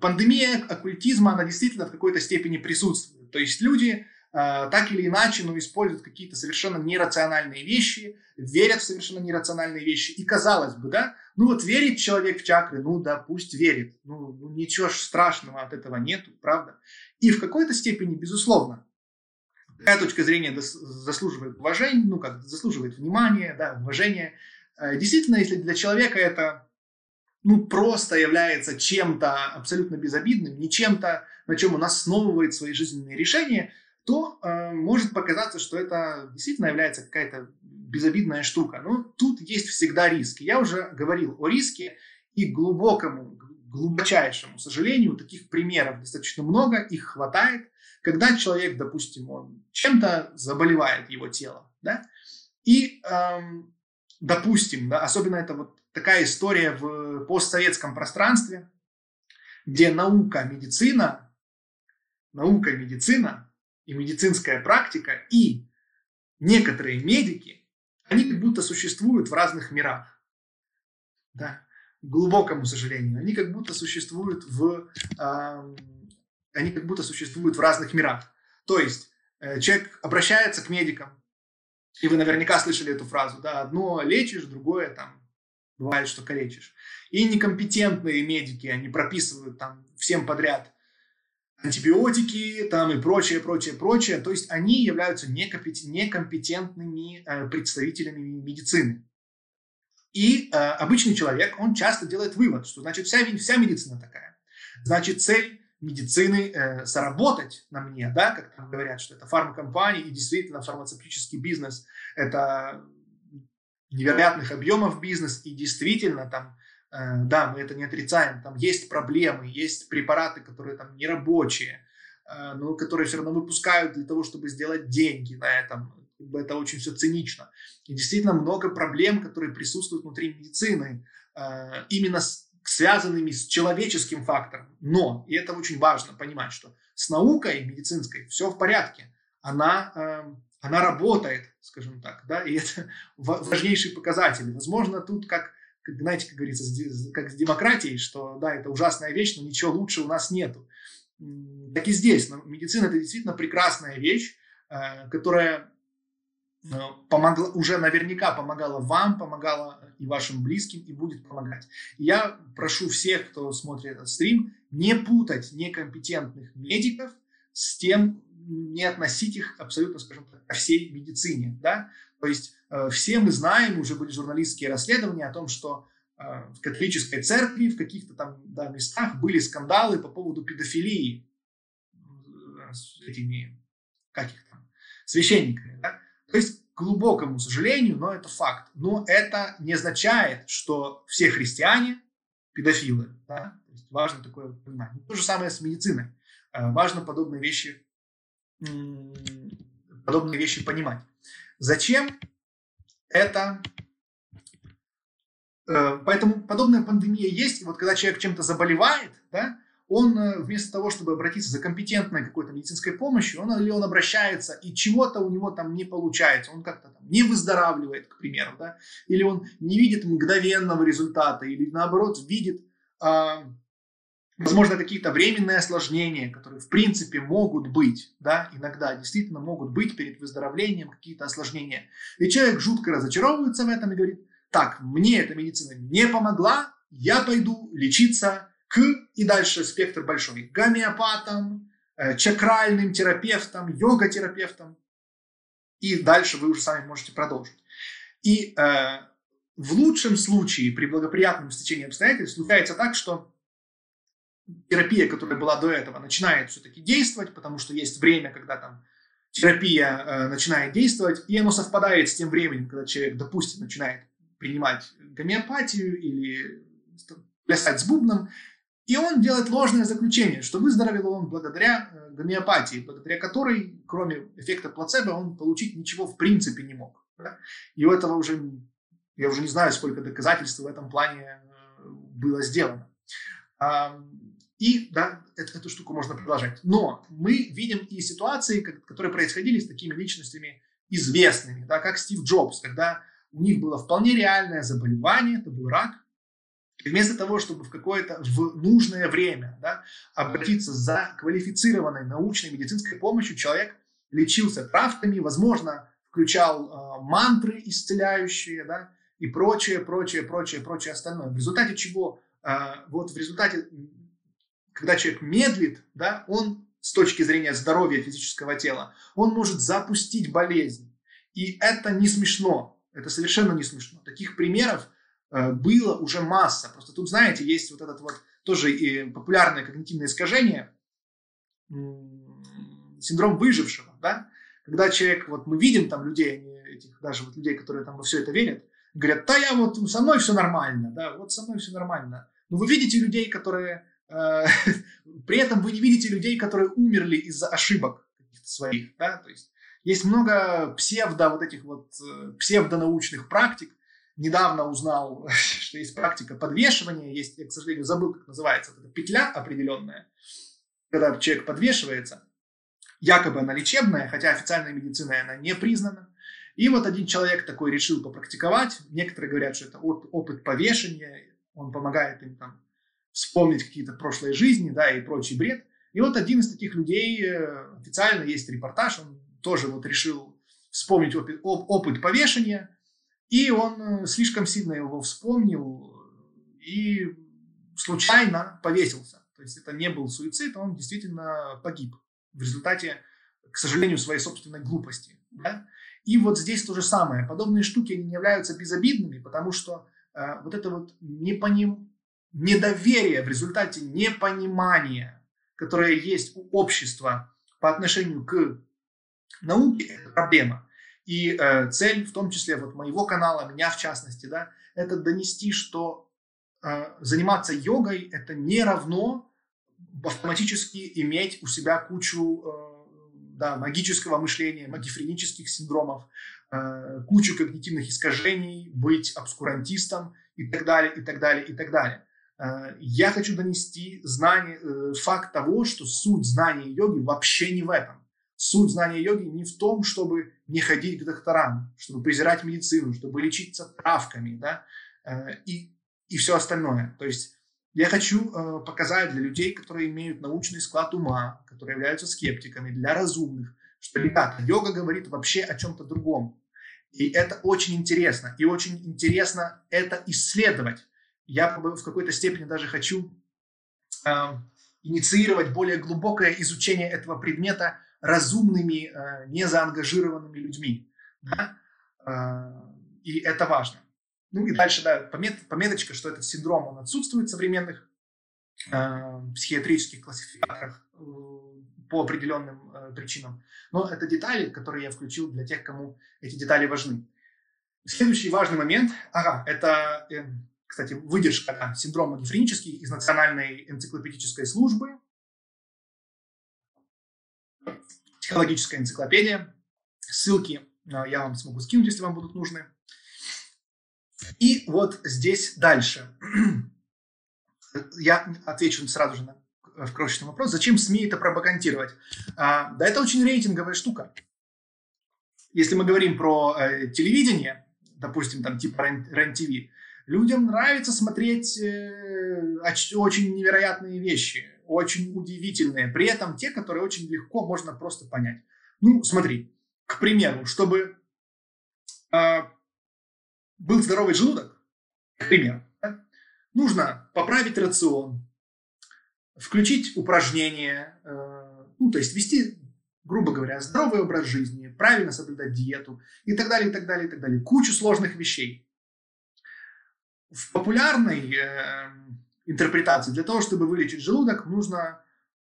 пандемия оккультизма, она действительно в какой-то степени присутствует. То есть люди э, так или иначе ну, используют какие-то совершенно нерациональные вещи, верят в совершенно нерациональные вещи. И казалось бы, да, ну вот верит человек в чакры, ну да, пусть верит. Ну, ну ничего страшного от этого нету, правда? И в какой-то степени, безусловно, такая точка зрения заслуживает уважения, ну как, заслуживает внимания, да, уважения. Э, действительно, если для человека это ну, просто является чем-то абсолютно безобидным, не чем-то, на чем он основывает свои жизненные решения, то э, может показаться, что это действительно является какая-то безобидная штука. Но тут есть всегда риски. Я уже говорил о риске и глубокому, глубочайшему сожалению, таких примеров достаточно много, их хватает, когда человек, допустим, он чем-то заболевает его тело, да, и, эм, допустим, да, особенно это вот такая история в постсоветском пространстве, где наука, медицина, наука, медицина и медицинская практика и некоторые медики, они как будто существуют в разных мирах. Да, к глубокому сожалению. Они как будто существуют в, э, они как будто существуют в разных мирах. То есть э, человек обращается к медикам, и вы наверняка слышали эту фразу, да, одно лечишь, другое там бывает, что калечишь. И некомпетентные медики, они прописывают там всем подряд антибиотики там и прочее, прочее, прочее. То есть они являются некомпетентными э, представителями медицины. И э, обычный человек, он часто делает вывод, что значит вся, вся медицина такая. Значит, цель медицины э, заработать на мне, да, как там говорят, что это фармкомпания и действительно фармацевтический бизнес – это невероятных объемов бизнес, и действительно там, да, мы это не отрицаем, там есть проблемы, есть препараты, которые там нерабочие, э, но которые все равно выпускают для того, чтобы сделать деньги на этом. Это очень все цинично. И действительно много проблем, которые присутствуют внутри медицины, э, именно связанными с человеческим фактором. Но, и это очень важно понимать, что с наукой медицинской все в порядке. Она э, она работает, скажем так, да, и это важнейший показатель. Возможно, тут как, как знаете, как говорится, как с демократией, что, да, это ужасная вещь, но ничего лучше у нас нету. Так и здесь. Медицина – это действительно прекрасная вещь, э, которая э, помогла, уже наверняка помогала вам, помогала и вашим близким, и будет помогать. Я прошу всех, кто смотрит этот стрим, не путать некомпетентных медиков с тем, не относить их абсолютно, скажем так, ко всей медицине. Да? То есть э, все мы знаем, уже были журналистские расследования о том, что э, в католической церкви, в каких-то там да, местах были скандалы по поводу педофилии э, с этими, как их там, священниками. Да? То есть, к глубокому сожалению, но это факт. Но это не означает, что все христиане педофилы. Да? То есть важно такое понимать. То же самое с медициной. Важно подобные вещи подобные вещи понимать. Зачем это? Э, поэтому подобная пандемия есть. Вот когда человек чем-то заболевает, да, он э, вместо того, чтобы обратиться за компетентной какой-то медицинской помощью, он или он обращается, и чего-то у него там не получается, он как-то там не выздоравливает, к примеру, да, или он не видит мгновенного результата, или наоборот видит а, возможно, какие-то временные осложнения, которые в принципе могут быть, да, иногда действительно могут быть перед выздоровлением какие-то осложнения. И человек жутко разочаровывается в этом и говорит, так, мне эта медицина не помогла, я пойду лечиться к, и дальше спектр большой, гомеопатам, э, чакральным терапевтам, йога-терапевтам. И дальше вы уже сами можете продолжить. И э, в лучшем случае, при благоприятном стечении обстоятельств, случается так, что терапия, которая была до этого, начинает все-таки действовать, потому что есть время, когда там терапия э, начинает действовать, и оно совпадает с тем временем, когда человек, допустим, начинает принимать гомеопатию или плясать с бубном, и он делает ложное заключение, что выздоровел он благодаря э, гомеопатии, благодаря которой, кроме эффекта плацебо, он получить ничего в принципе не мог. Да? И у этого уже, я уже не знаю, сколько доказательств в этом плане э, было сделано. И да, эту, эту штуку можно продолжать. Но мы видим и ситуации, которые происходили с такими личностями известными, да, как Стив Джобс, когда у них было вполне реальное заболевание, это был рак, и вместо того, чтобы в какое-то в нужное время да, обратиться за квалифицированной научной медицинской помощью, человек лечился травками, возможно, включал э, мантры исцеляющие, да, и прочее, прочее, прочее, прочее остальное. В результате чего, вот в результате когда человек медлит, да, он с точки зрения здоровья физического тела, он может запустить болезнь. И это не смешно. Это совершенно не смешно. Таких примеров э, было уже масса. Просто тут, знаете, есть вот этот вот тоже и популярное когнитивное искажение, синдром выжившего, да, когда человек, вот мы видим там людей, этих даже вот людей, которые там во все это верят, говорят, да я вот со мной все нормально, да, вот со мной все нормально. Но вы видите людей, которые Э, при этом вы не видите людей, которые умерли из-за ошибок своих, да, то есть есть много псевдо вот этих вот э, псевдонаучных практик. Недавно узнал, что есть практика подвешивания, есть, я, к сожалению, забыл, как называется, вот эта петля определенная, когда человек подвешивается, якобы она лечебная, хотя официальной медициной она не признана. И вот один человек такой решил попрактиковать. Некоторые говорят, что это опыт повешения, он помогает им там вспомнить какие-то прошлые жизни, да, и прочий бред. И вот один из таких людей, э, официально есть репортаж, он тоже вот решил вспомнить опыт, опыт повешения, и он э, слишком сильно его вспомнил и случайно повесился. То есть это не был суицид, он действительно погиб в результате, к сожалению, своей собственной глупости. Да? И вот здесь то же самое. Подобные штуки они не являются безобидными, потому что вот это вот непоним, недоверие в результате непонимания, которое есть у общества по отношению к науке, это проблема. И э, цель, в том числе вот моего канала, меня в частности, да, это донести, что э, заниматься йогой это не равно автоматически иметь у себя кучу э, да, магического мышления, магифренических синдромов, э, кучу когнитивных искажений, быть обскурантистом и так далее, и так далее, и так далее. Э, я хочу донести знание, э, факт того, что суть знания йоги вообще не в этом. Суть знания йоги не в том, чтобы не ходить к докторам, чтобы презирать медицину, чтобы лечиться травками, да, э, и, и все остальное. То есть я хочу показать для людей, которые имеют научный склад ума, которые являются скептиками, для разумных, что, ребята, йога говорит вообще о чем-то другом. И это очень интересно. И очень интересно это исследовать я в какой-то степени даже хочу э, инициировать более глубокое изучение этого предмета разумными, э, незаангажированными людьми. Да? Э, и это важно. Ну и дальше, да, помет, пометочка, что этот синдром, он отсутствует в современных э, психиатрических классификаторах по определенным э, причинам. Но это детали, которые я включил для тех, кому эти детали важны. Следующий важный момент, ага, это э, кстати, выдержка синдрома гифренический из Национальной энциклопедической службы, психологическая энциклопедия. Ссылки а, я вам смогу скинуть, если вам будут нужны. И вот здесь дальше. Я отвечу сразу же на в крошечный вопрос. Зачем СМИ это пропагандировать? А, да это очень рейтинговая штука. Если мы говорим про э, телевидение, допустим, там типа РЕН-ТВ, Людям нравится смотреть э, очень невероятные вещи, очень удивительные. При этом те, которые очень легко можно просто понять. Ну, смотри, к примеру, чтобы э, был здоровый желудок, к примеру, да, нужно поправить рацион, включить упражнения, э, ну, то есть вести, грубо говоря, здоровый образ жизни, правильно соблюдать диету и так далее, и так далее, и так далее. Кучу сложных вещей. В популярной э, интерпретации для того, чтобы вылечить желудок, нужно,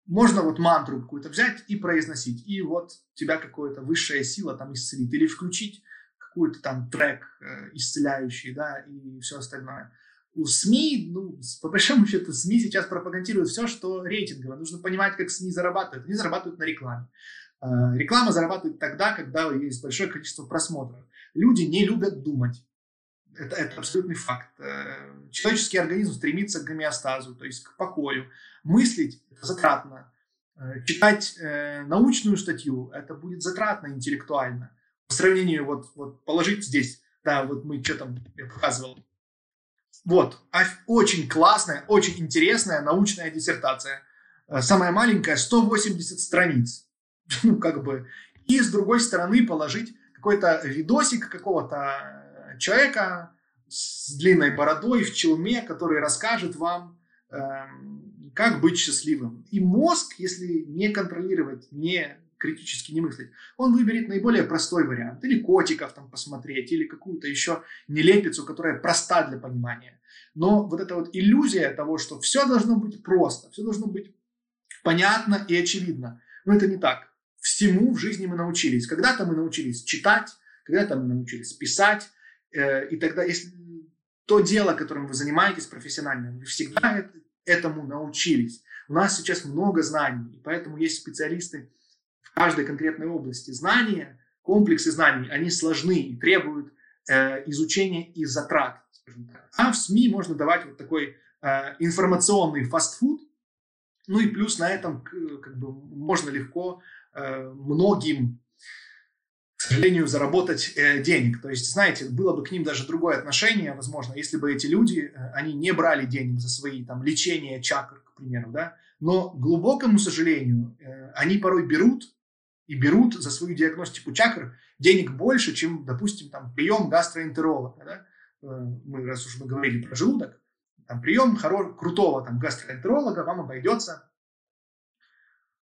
можно вот мантру какую-то взять и произносить. И вот тебя какая-то высшая сила там исцелит. Или включить какой-то там трек э, исцеляющий, да, и все остальное СМИ, ну, по большому счету, СМИ сейчас пропагандируют все, что рейтингово. Нужно понимать, как СМИ зарабатывают. Они зарабатывают на рекламе. А, реклама зарабатывает тогда, когда есть большое количество просмотров. Люди не любят думать. Это, это абсолютный факт. Э, человеческий организм стремится к гомеостазу, то есть к покою. Мыслить – это затратно. Э, читать э, научную статью – это будет затратно интеллектуально. По сравнению, вот, вот положить здесь, да, вот мы что там, я показывал, вот, очень классная, очень интересная научная диссертация. Э, самая маленькая, 180 страниц. Ну, как бы. И с другой стороны положить какой-то видосик какого-то человека с длинной бородой в челме, который расскажет вам, эм, как быть счастливым. И мозг, если не контролировать, не критически не мыслить, он выберет наиболее простой вариант. Или котиков там посмотреть, или какую-то еще нелепицу, которая проста для понимания. Но вот эта вот иллюзия того, что все должно быть просто, все должно быть понятно и очевидно. Но это не так. Всему в жизни мы научились. Когда-то мы научились читать, когда-то мы научились писать. Э, и тогда, если то дело, которым вы занимаетесь профессионально, вы всегда этому научились. У нас сейчас много знаний, и поэтому есть специалисты каждой конкретной области. Знания, комплексы знаний, они сложны и требуют э, изучения и затрат. А в СМИ можно давать вот такой э, информационный фастфуд, ну и плюс на этом как бы можно легко э, многим, к сожалению, заработать э, денег. То есть, знаете, было бы к ним даже другое отношение, возможно, если бы эти люди, э, они не брали денег за свои там лечения чакр, к примеру, да, но, к глубокому сожалению, э, они порой берут и берут за свою диагностику чакр денег больше, чем, допустим, там, прием гастроэнтеролога. Да? Э, мы, раз уж мы говорили про желудок, там, прием хоро- крутого там, гастроэнтеролога вам обойдется,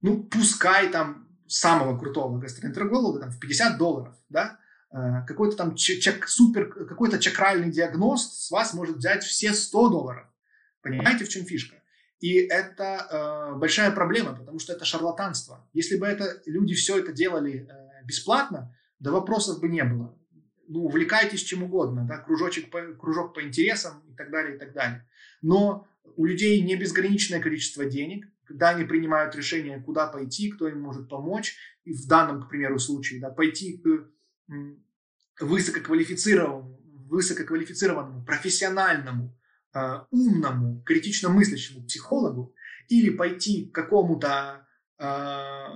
ну, пускай там самого крутого гастроэнтеролога там, в 50 долларов, да, э, какой-то там чек, супер, какой-то чакральный диагност с вас может взять все 100 долларов. Понимаете, в чем фишка? И это э, большая проблема, потому что это шарлатанство. Если бы это, люди все это делали э, бесплатно, да вопросов бы не было ну, увлекайтесь чем угодно, да, кружочек по, кружок по интересам и так далее, и так далее. Но у людей не безграничное количество денег, когда они принимают решение, куда пойти, кто им может помочь, и в данном, к примеру, случае, да, пойти к высококвалифицированному, высококвалифицированному, профессиональному, умному, критично мыслящему психологу, или пойти к какому-то э,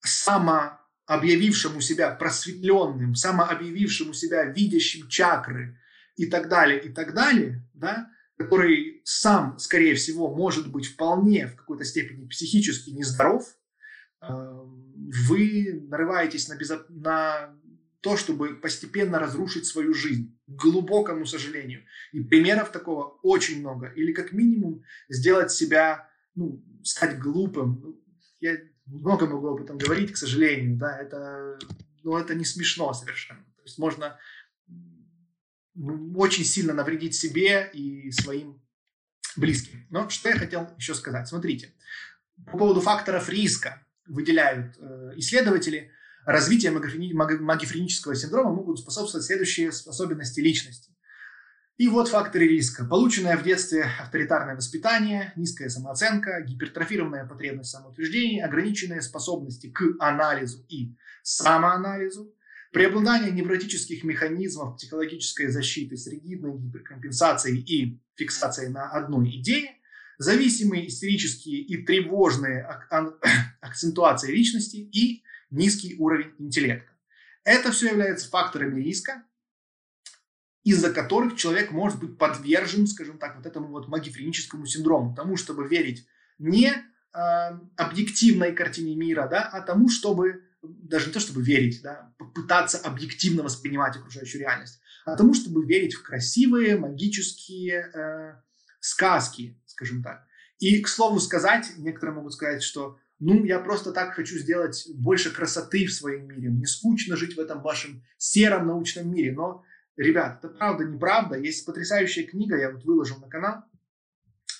само объявившему себя просветленным, самообъявившему себя видящим чакры и так далее, и так далее, да, который сам, скорее всего, может быть вполне в какой-то степени психически нездоров, э, вы нарываетесь на, безо... на то, чтобы постепенно разрушить свою жизнь, к глубокому сожалению. И примеров такого очень много. Или как минимум сделать себя, ну, стать глупым. Я много могу об этом говорить, к сожалению, да, это, ну, это не смешно совершенно. То есть можно очень сильно навредить себе и своим близким. Но что я хотел еще сказать. Смотрите, по поводу факторов риска выделяют э, исследователи, развитие магифренического синдрома могут способствовать следующие особенности личности. И вот факторы риска. Полученное в детстве авторитарное воспитание, низкая самооценка, гипертрофированная потребность самоутверждения, ограниченные способности к анализу и самоанализу, преобладание невротических механизмов психологической защиты с ригидной гиперкомпенсацией и фиксацией на одной идее, зависимые истерические и тревожные акцентуации личности и низкий уровень интеллекта. Это все является факторами риска, из-за которых человек может быть подвержен, скажем так, вот этому вот магифреническому синдрому, тому, чтобы верить не э, объективной картине мира, да, а тому, чтобы даже не то чтобы верить, да, попытаться объективно воспринимать окружающую реальность, а тому, чтобы верить в красивые магические э, сказки, скажем так. И, к слову сказать, некоторые могут сказать, что ну, я просто так хочу сделать больше красоты в своем мире. Мне скучно жить в этом вашем сером научном мире. Но, ребят, это правда, неправда. Есть потрясающая книга, я вот выложил на канал,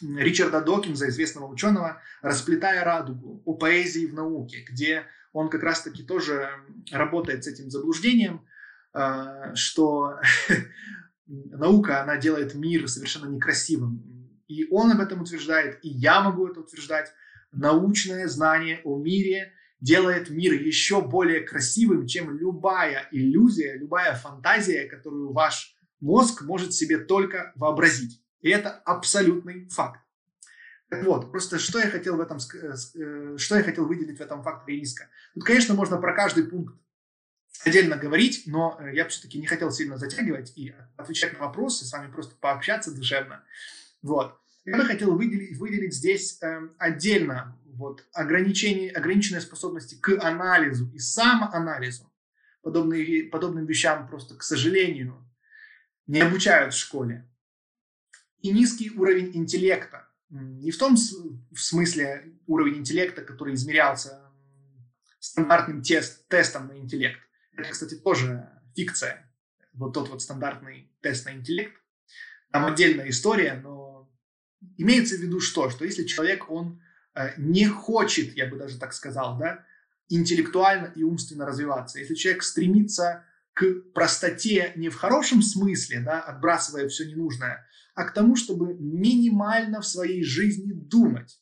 Ричарда Докинза, известного ученого, «Расплетая радугу» о поэзии в науке, где он как раз-таки тоже работает с этим заблуждением, э, что наука, она делает мир совершенно некрасивым. И он об этом утверждает, и я могу это утверждать. Научное знание о мире делает мир еще более красивым, чем любая иллюзия, любая фантазия, которую ваш мозг может себе только вообразить. И это абсолютный факт. Так вот, просто что я хотел в этом, э, э, что я хотел выделить в этом факторе риска. Тут, конечно, можно про каждый пункт отдельно говорить, но э, я все-таки не хотел сильно затягивать и отвечать на вопросы, с вами просто пообщаться душевно. Вот. Я бы хотел выделить, выделить здесь э, отдельно вот, ограничение, ограниченные способности к анализу и самоанализу. Подобные, подобным вещам просто, к сожалению, не обучают в школе. И низкий уровень интеллекта. Не в том в смысле уровень интеллекта, который измерялся стандартным тест, тестом на интеллект. Это, кстати, тоже фикция. Вот тот вот стандартный тест на интеллект. Там отдельная история, но имеется в виду что? Что если человек, он э, не хочет, я бы даже так сказал, да, интеллектуально и умственно развиваться, если человек стремится к простоте не в хорошем смысле, да, отбрасывая все ненужное, а к тому, чтобы минимально в своей жизни думать.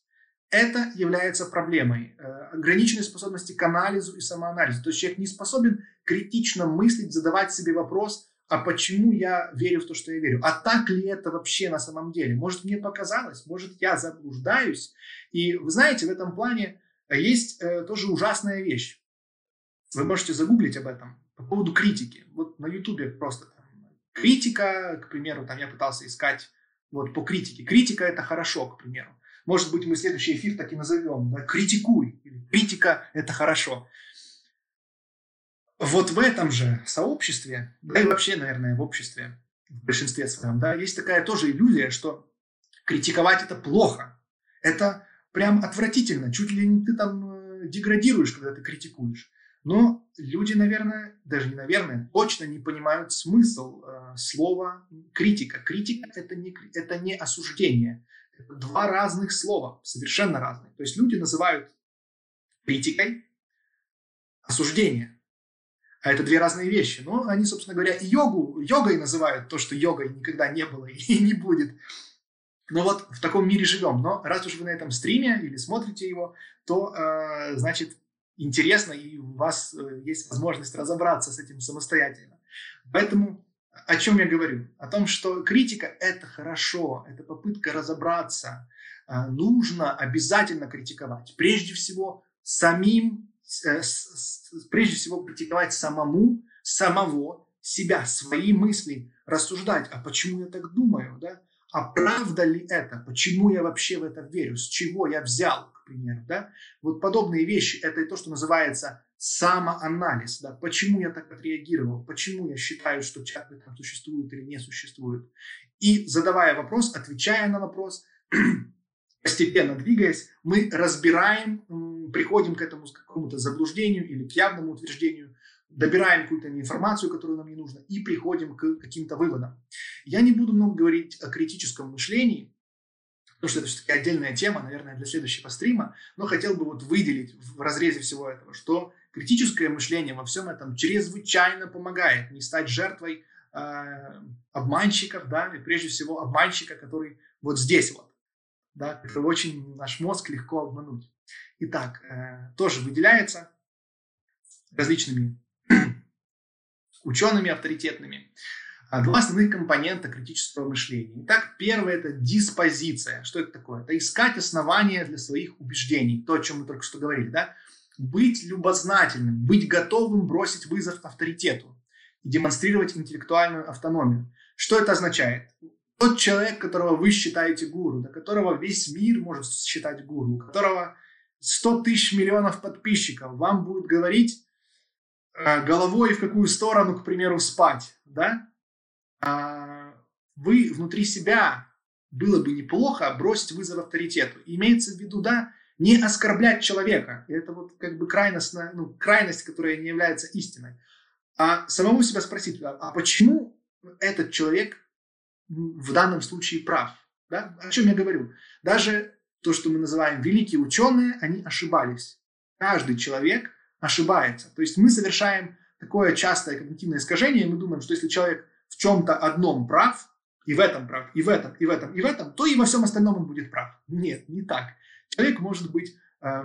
Это является проблемой. Э, ограниченной способности к анализу и самоанализу. То есть человек не способен критично мыслить, задавать себе вопрос, а почему я верю в то, что я верю? А так ли это вообще на самом деле? Может, мне показалось, может, я заблуждаюсь. И вы знаете, в этом плане есть э, тоже ужасная вещь. Вы можете загуглить об этом по поводу критики. Вот на Ютубе просто там, критика, к примеру, там я пытался искать вот по критике. Критика это хорошо, к примеру. Может быть, мы следующий эфир так и назовем. Да? Критикуй. Критика это хорошо. Вот в этом же сообществе, да и вообще, наверное, в обществе, в большинстве своем, да, есть такая тоже иллюзия, что критиковать это плохо. Это прям отвратительно. Чуть ли не ты там э, деградируешь, когда ты критикуешь. Но люди, наверное, даже не наверное, точно не понимают смысл э, слова критика. Критика это не, это не осуждение. Это два разных слова, совершенно разные. То есть люди называют критикой осуждение. А это две разные вещи. Но они, собственно говоря, и йогу, йогой называют то, что йогой никогда не было и не будет. Но вот в таком мире живем. Но раз уж вы на этом стриме или смотрите его, то, э, значит, интересно, и у вас э, есть возможность разобраться с этим самостоятельно. Поэтому о чем я говорю? О том, что критика – это хорошо, это попытка разобраться. Э, нужно обязательно критиковать. Прежде всего, самим, прежде всего критиковать самому, самого себя, свои мысли, рассуждать, а почему я так думаю, да? а правда ли это, почему я вообще в это верю, с чего я взял, к примеру, да? Вот подобные вещи, это и то, что называется самоанализ, да, почему я так отреагировал, почему я считаю, что чакры там существуют или не существуют. И задавая вопрос, отвечая на вопрос, постепенно двигаясь, мы разбираем, приходим к этому какому-то заблуждению или к явному утверждению, добираем какую-то информацию, которую нам не нужно, и приходим к каким-то выводам. Я не буду много говорить о критическом мышлении, потому что это все-таки отдельная тема, наверное, для следующего стрима, но хотел бы вот выделить в разрезе всего этого, что критическое мышление во всем этом чрезвычайно помогает не стать жертвой э, обманщиков, да, и прежде всего обманщика, который вот здесь вот, да, это очень наш мозг легко обмануть. Итак, э, тоже выделяется различными учеными авторитетными. А два основных компонента критического мышления. Итак, первое – это диспозиция. Что это такое? Это искать основания для своих убеждений. То, о чем мы только что говорили. Да? Быть любознательным, быть готовым бросить вызов авторитету и демонстрировать интеллектуальную автономию. Что это означает? Тот человек, которого вы считаете гуру, до которого весь мир может считать гуру, у которого 100 тысяч миллионов подписчиков, вам будет говорить э, головой в какую сторону, к примеру, спать, да, а, вы внутри себя было бы неплохо бросить вызов авторитету. Имеется в виду, да, не оскорблять человека. Это вот как бы крайностная, ну, крайность, которая не является истиной. А самому себя спросить, а, а почему этот человек в данном случае прав? Да? О чем я говорю? Даже то, что мы называем великие ученые, они ошибались. Каждый человек ошибается. То есть мы совершаем такое частое когнитивное искажение, и мы думаем, что если человек в чем-то одном прав, и в этом прав, и в этом, и в этом, и в этом, то и во всем остальном он будет прав. Нет, не так. Человек может быть э,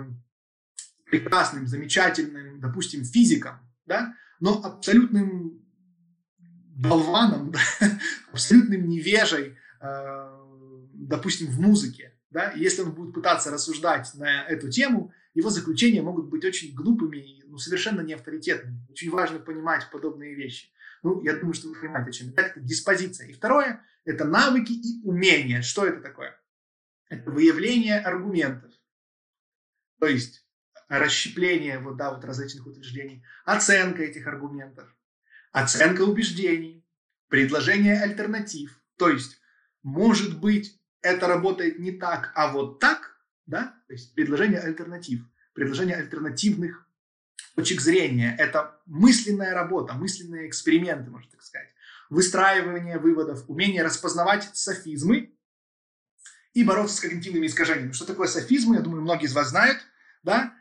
прекрасным, замечательным, допустим, физиком, да, но абсолютным болваном, да, абсолютным невежей, э, допустим, в музыке. Да? Если он будет пытаться рассуждать на эту тему, его заключения могут быть очень глупыми и ну, совершенно не авторитетными. Очень важно понимать подобные вещи. Ну, я думаю, что вы понимаете, о чем это. Это диспозиция. И второе – это навыки и умения. Что это такое? Это выявление аргументов. То есть расщепление вот, да, вот различных утверждений, оценка этих аргументов, оценка убеждений, предложение альтернатив. То есть, может быть, это работает не так, а вот так, да, то есть предложение альтернатив, предложение альтернативных точек зрения. Это мысленная работа, мысленные эксперименты, можно так сказать. Выстраивание выводов, умение распознавать софизмы и бороться с когнитивными искажениями. Что такое софизмы, я думаю, многие из вас знают. Да?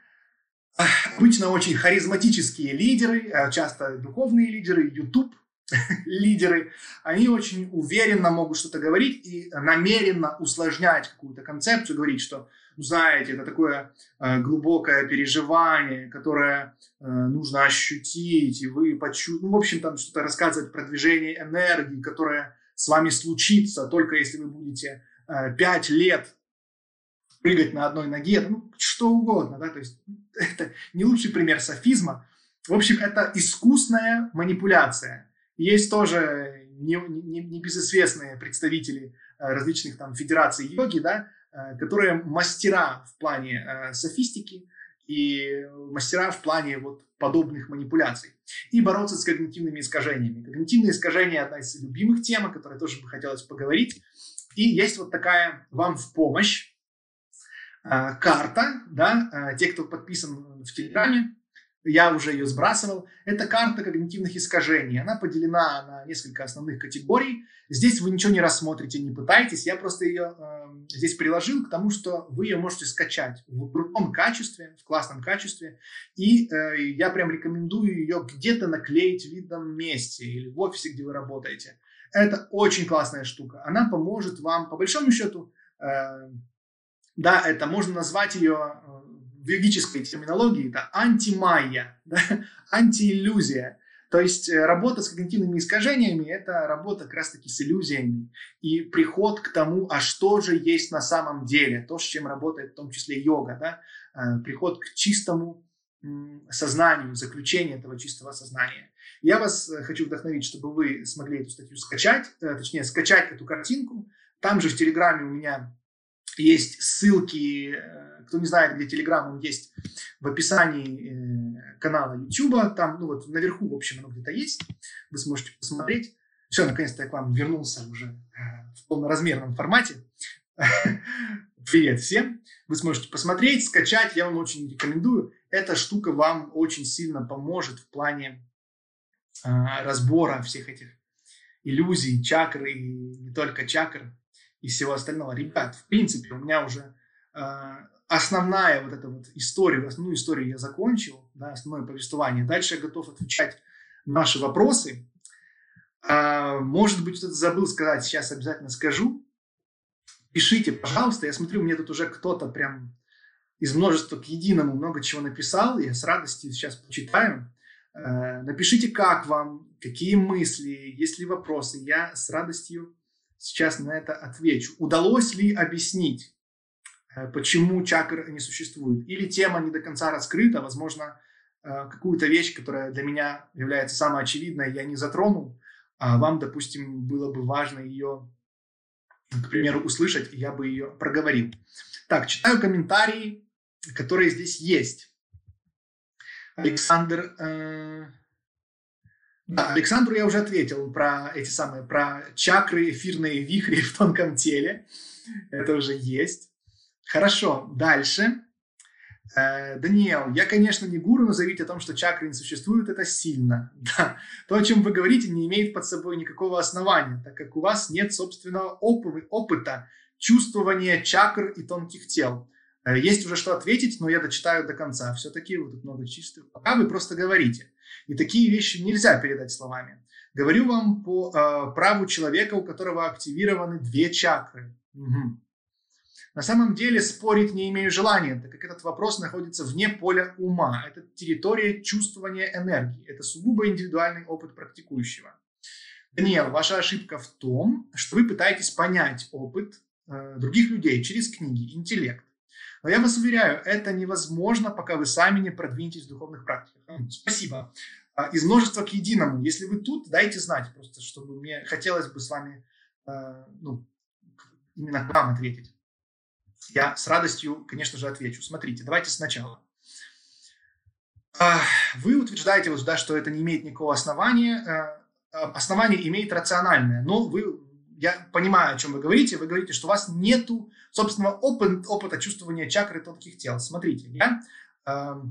Обычно очень харизматические лидеры, а часто духовные лидеры, YouTube лидеры, они очень уверенно могут что-то говорить и намеренно усложнять какую-то концепцию, говорить, что, ну, знаете, это такое э, глубокое переживание, которое э, нужно ощутить, и вы почувствуете, ну, в общем, там что-то рассказывать про движение энергии, которое с вами случится только если вы будете э, пять лет прыгать на одной ноге, ну, что угодно, да, то есть это не лучший пример софизма. В общем, это искусная манипуляция – есть тоже не, не, не представители э, различных там федераций йоги, да, э, которые мастера в плане э, софистики и мастера в плане вот подобных манипуляций. И бороться с когнитивными искажениями. Когнитивные искажения – одна из любимых тем, о которой тоже бы хотелось поговорить. И есть вот такая вам в помощь карта, да, те, кто подписан в Телеграме, я уже ее сбрасывал. Это карта когнитивных искажений. Она поделена на несколько основных категорий. Здесь вы ничего не рассмотрите, не пытайтесь. Я просто ее э, здесь приложил к тому, что вы ее можете скачать в крутом качестве, в классном качестве. И э, я прям рекомендую ее где-то наклеить в видном месте или в офисе, где вы работаете. Это очень классная штука. Она поможет вам, по большому счету, э, да, это можно назвать ее э, в йогической терминологии это антимайя, да? антииллюзия. То есть э, работа с когнитивными искажениями – это работа как раз-таки с иллюзиями и приход к тому, а что же есть на самом деле, то, с чем работает в том числе йога, да? Э, приход к чистому сознанию, заключение этого чистого сознания. Я вас хочу вдохновить, чтобы вы смогли эту статью скачать, точнее, скачать эту картинку. Там же в Телеграме у меня есть ссылки, э, кто не знает, где Telegram, он есть в описании э, канала YouTube. Там, ну вот наверху, в общем, оно где-то есть. Вы сможете посмотреть. Все, наконец-то я к вам вернулся уже э, в полноразмерном формате. Привет всем! Вы сможете посмотреть, скачать, я вам очень рекомендую. Эта штука вам очень сильно поможет в плане разбора всех этих иллюзий, чакр и не только чакр и всего остального. Ребят, в принципе, у меня уже э, основная вот эта вот история, основную историю я закончил, да, основное повествование. Дальше я готов отвечать на ваши вопросы. Э, может быть, что-то забыл сказать, сейчас обязательно скажу. Пишите, пожалуйста. Я смотрю, мне тут уже кто-то прям из множества к единому много чего написал. Я с радостью сейчас почитаю. Э, напишите, как вам, какие мысли, есть ли вопросы. Я с радостью сейчас на это отвечу. Удалось ли объяснить, э, почему чакры не существуют? Или тема не до конца раскрыта, возможно, э, какую-то вещь, которая для меня является самой очевидной, я не затронул, а вам, допустим, было бы важно ее, к примеру, услышать, и я бы ее проговорил. Так, читаю комментарии, которые здесь есть. Александр э, Да, Александру я уже ответил про эти самые, про чакры, эфирные вихри в тонком теле. Это уже есть. Хорошо, дальше. Э, Даниэл, я, конечно, не гуру, но заявить о том, что чакры не существуют, это сильно. Да. То, о чем вы говорите, не имеет под собой никакого основания, так как у вас нет собственного опыта чувствования чакр и тонких тел. Э, есть уже что ответить, но я дочитаю до конца. Все-таки вы тут много чистых. Пока вы просто говорите. И такие вещи нельзя передать словами. Говорю вам по э, праву человека, у которого активированы две чакры. Угу. На самом деле спорить не имею желания, так как этот вопрос находится вне поля ума. Это территория чувствования энергии. Это сугубо индивидуальный опыт практикующего. Даниэл, ваша ошибка в том, что вы пытаетесь понять опыт э, других людей через книги, интеллект. Но я вас уверяю, это невозможно, пока вы сами не продвинетесь в духовных практиках. Спасибо. А, из множества к единому. Если вы тут, дайте знать, просто чтобы мне хотелось бы с вами а, ну, именно к вам ответить. Я с радостью, конечно же, отвечу. Смотрите, давайте сначала. А, вы утверждаете, вот, да, что это не имеет никакого основания. Основание имеет рациональное, но вы я понимаю, о чем вы говорите. Вы говорите, что у вас нету собственного опыта, опыта чувствования чакры тонких тел. Смотрите, я, э,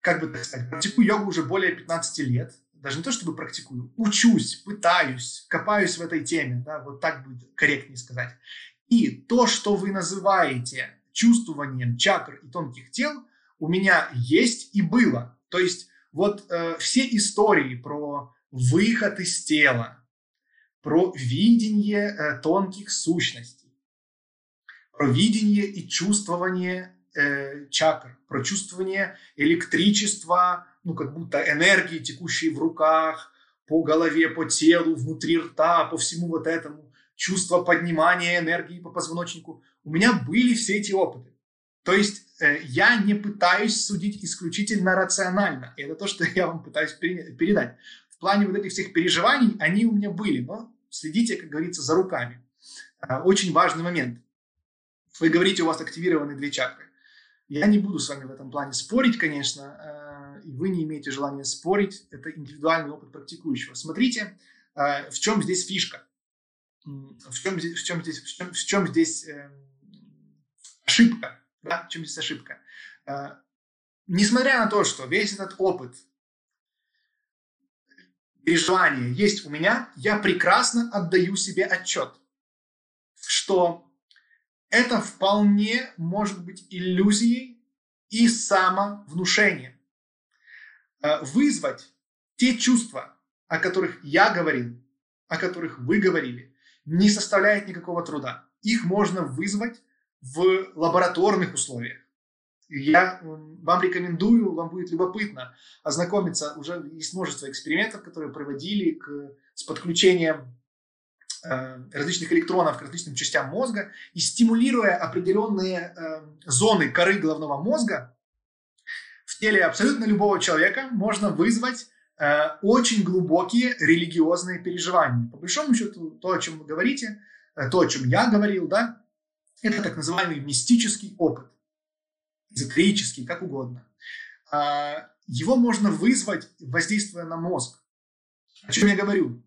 как бы так сказать, практикую йогу уже более 15 лет. Даже не то, чтобы практикую, учусь, пытаюсь, копаюсь в этой теме. Да, вот так будет корректнее сказать. И то, что вы называете чувствованием чакр и тонких тел, у меня есть и было. То есть вот э, все истории про выход из тела, про видение э, тонких сущностей, про видение и чувствование э, чакр, про чувствование электричества, ну как будто энергии, текущей в руках, по голове, по телу, внутри рта, по всему вот этому, чувство поднимания энергии по позвоночнику. У меня были все эти опыты. То есть э, я не пытаюсь судить исключительно рационально. И это то, что я вам пытаюсь передать в плане вот этих всех переживаний, они у меня были, но следите, как говорится, за руками. А, очень важный момент. Вы говорите, у вас активированы две чакры. Я не буду с вами в этом плане спорить, конечно, а, и вы не имеете желания спорить. Это индивидуальный опыт практикующего. Смотрите, а, в чем здесь фишка. В чем здесь, в чем здесь, в чем, в чем здесь э, ошибка? Да? В чем здесь ошибка? Несмотря на то, что весь этот опыт переживания есть у меня, я прекрасно отдаю себе отчет, что это вполне может быть иллюзией и самовнушением. Э, вызвать те чувства, о которых я говорил, о которых вы говорили, не составляет никакого труда. Их можно вызвать в лабораторных условиях. Я вам рекомендую, вам будет любопытно ознакомиться. Уже есть множество экспериментов, которые проводили к, с подключением э, различных электронов к различным частям мозга и стимулируя определенные э, зоны коры головного мозга в теле абсолютно любого человека можно вызвать э, очень глубокие религиозные переживания. По большому счету, то, о чем вы говорите, э, то, о чем я говорил, да, это так называемый мистический опыт эзотерический, как угодно. А, его можно вызвать, воздействуя на мозг. О чем я говорю?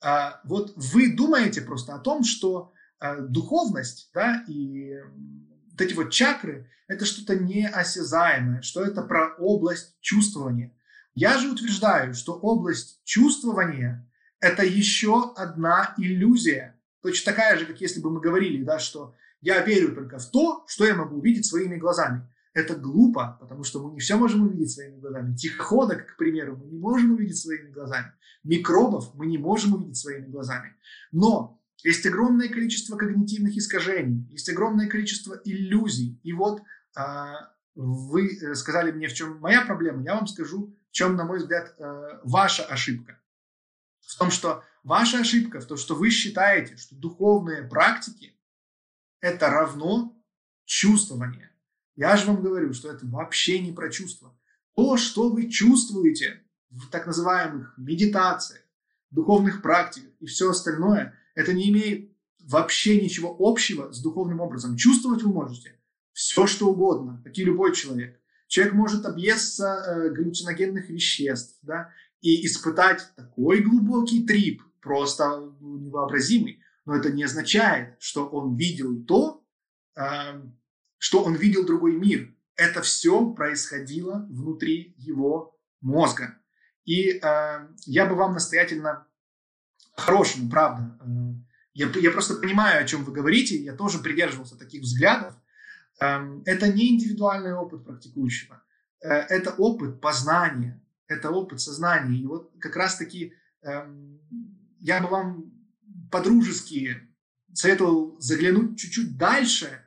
А, вот вы думаете просто о том, что а, духовность да, и вот эти вот чакры – это что-то неосязаемое, что это про область чувствования. Я же утверждаю, что область чувствования – это еще одна иллюзия. Точно такая же, как если бы мы говорили, да, что я верю только в то, что я могу увидеть своими глазами. Это глупо, потому что мы не все можем увидеть своими глазами. Тихоходок, к примеру, мы не можем увидеть своими глазами. Микробов мы не можем увидеть своими глазами. Но есть огромное количество когнитивных искажений, есть огромное количество иллюзий. И вот а, вы э, сказали мне, в чем моя проблема, я вам скажу, в чем, на мой взгляд, а, ваша ошибка. В том, что ваша ошибка в том, что вы считаете, что духовные практики это равно чувствование. Я же вам говорю, что это вообще не про чувства. То, что вы чувствуете в так называемых медитациях, духовных практиках и все остальное, это не имеет вообще ничего общего с духовным образом. Чувствовать вы можете все, что угодно, как и любой человек. Человек может объесться э, галлюциногенных веществ, да, и испытать такой глубокий трип, просто невообразимый. Но это не означает, что он видел то, э, что он видел другой мир. Это все происходило внутри его мозга. И э, я бы вам настоятельно, хорошему, правда, э, я, я просто понимаю, о чем вы говорите, я тоже придерживался таких взглядов. Э, это не индивидуальный опыт практикующего, э, это опыт познания, это опыт сознания. И вот как раз-таки э, я бы вам по-дружески советовал заглянуть чуть-чуть дальше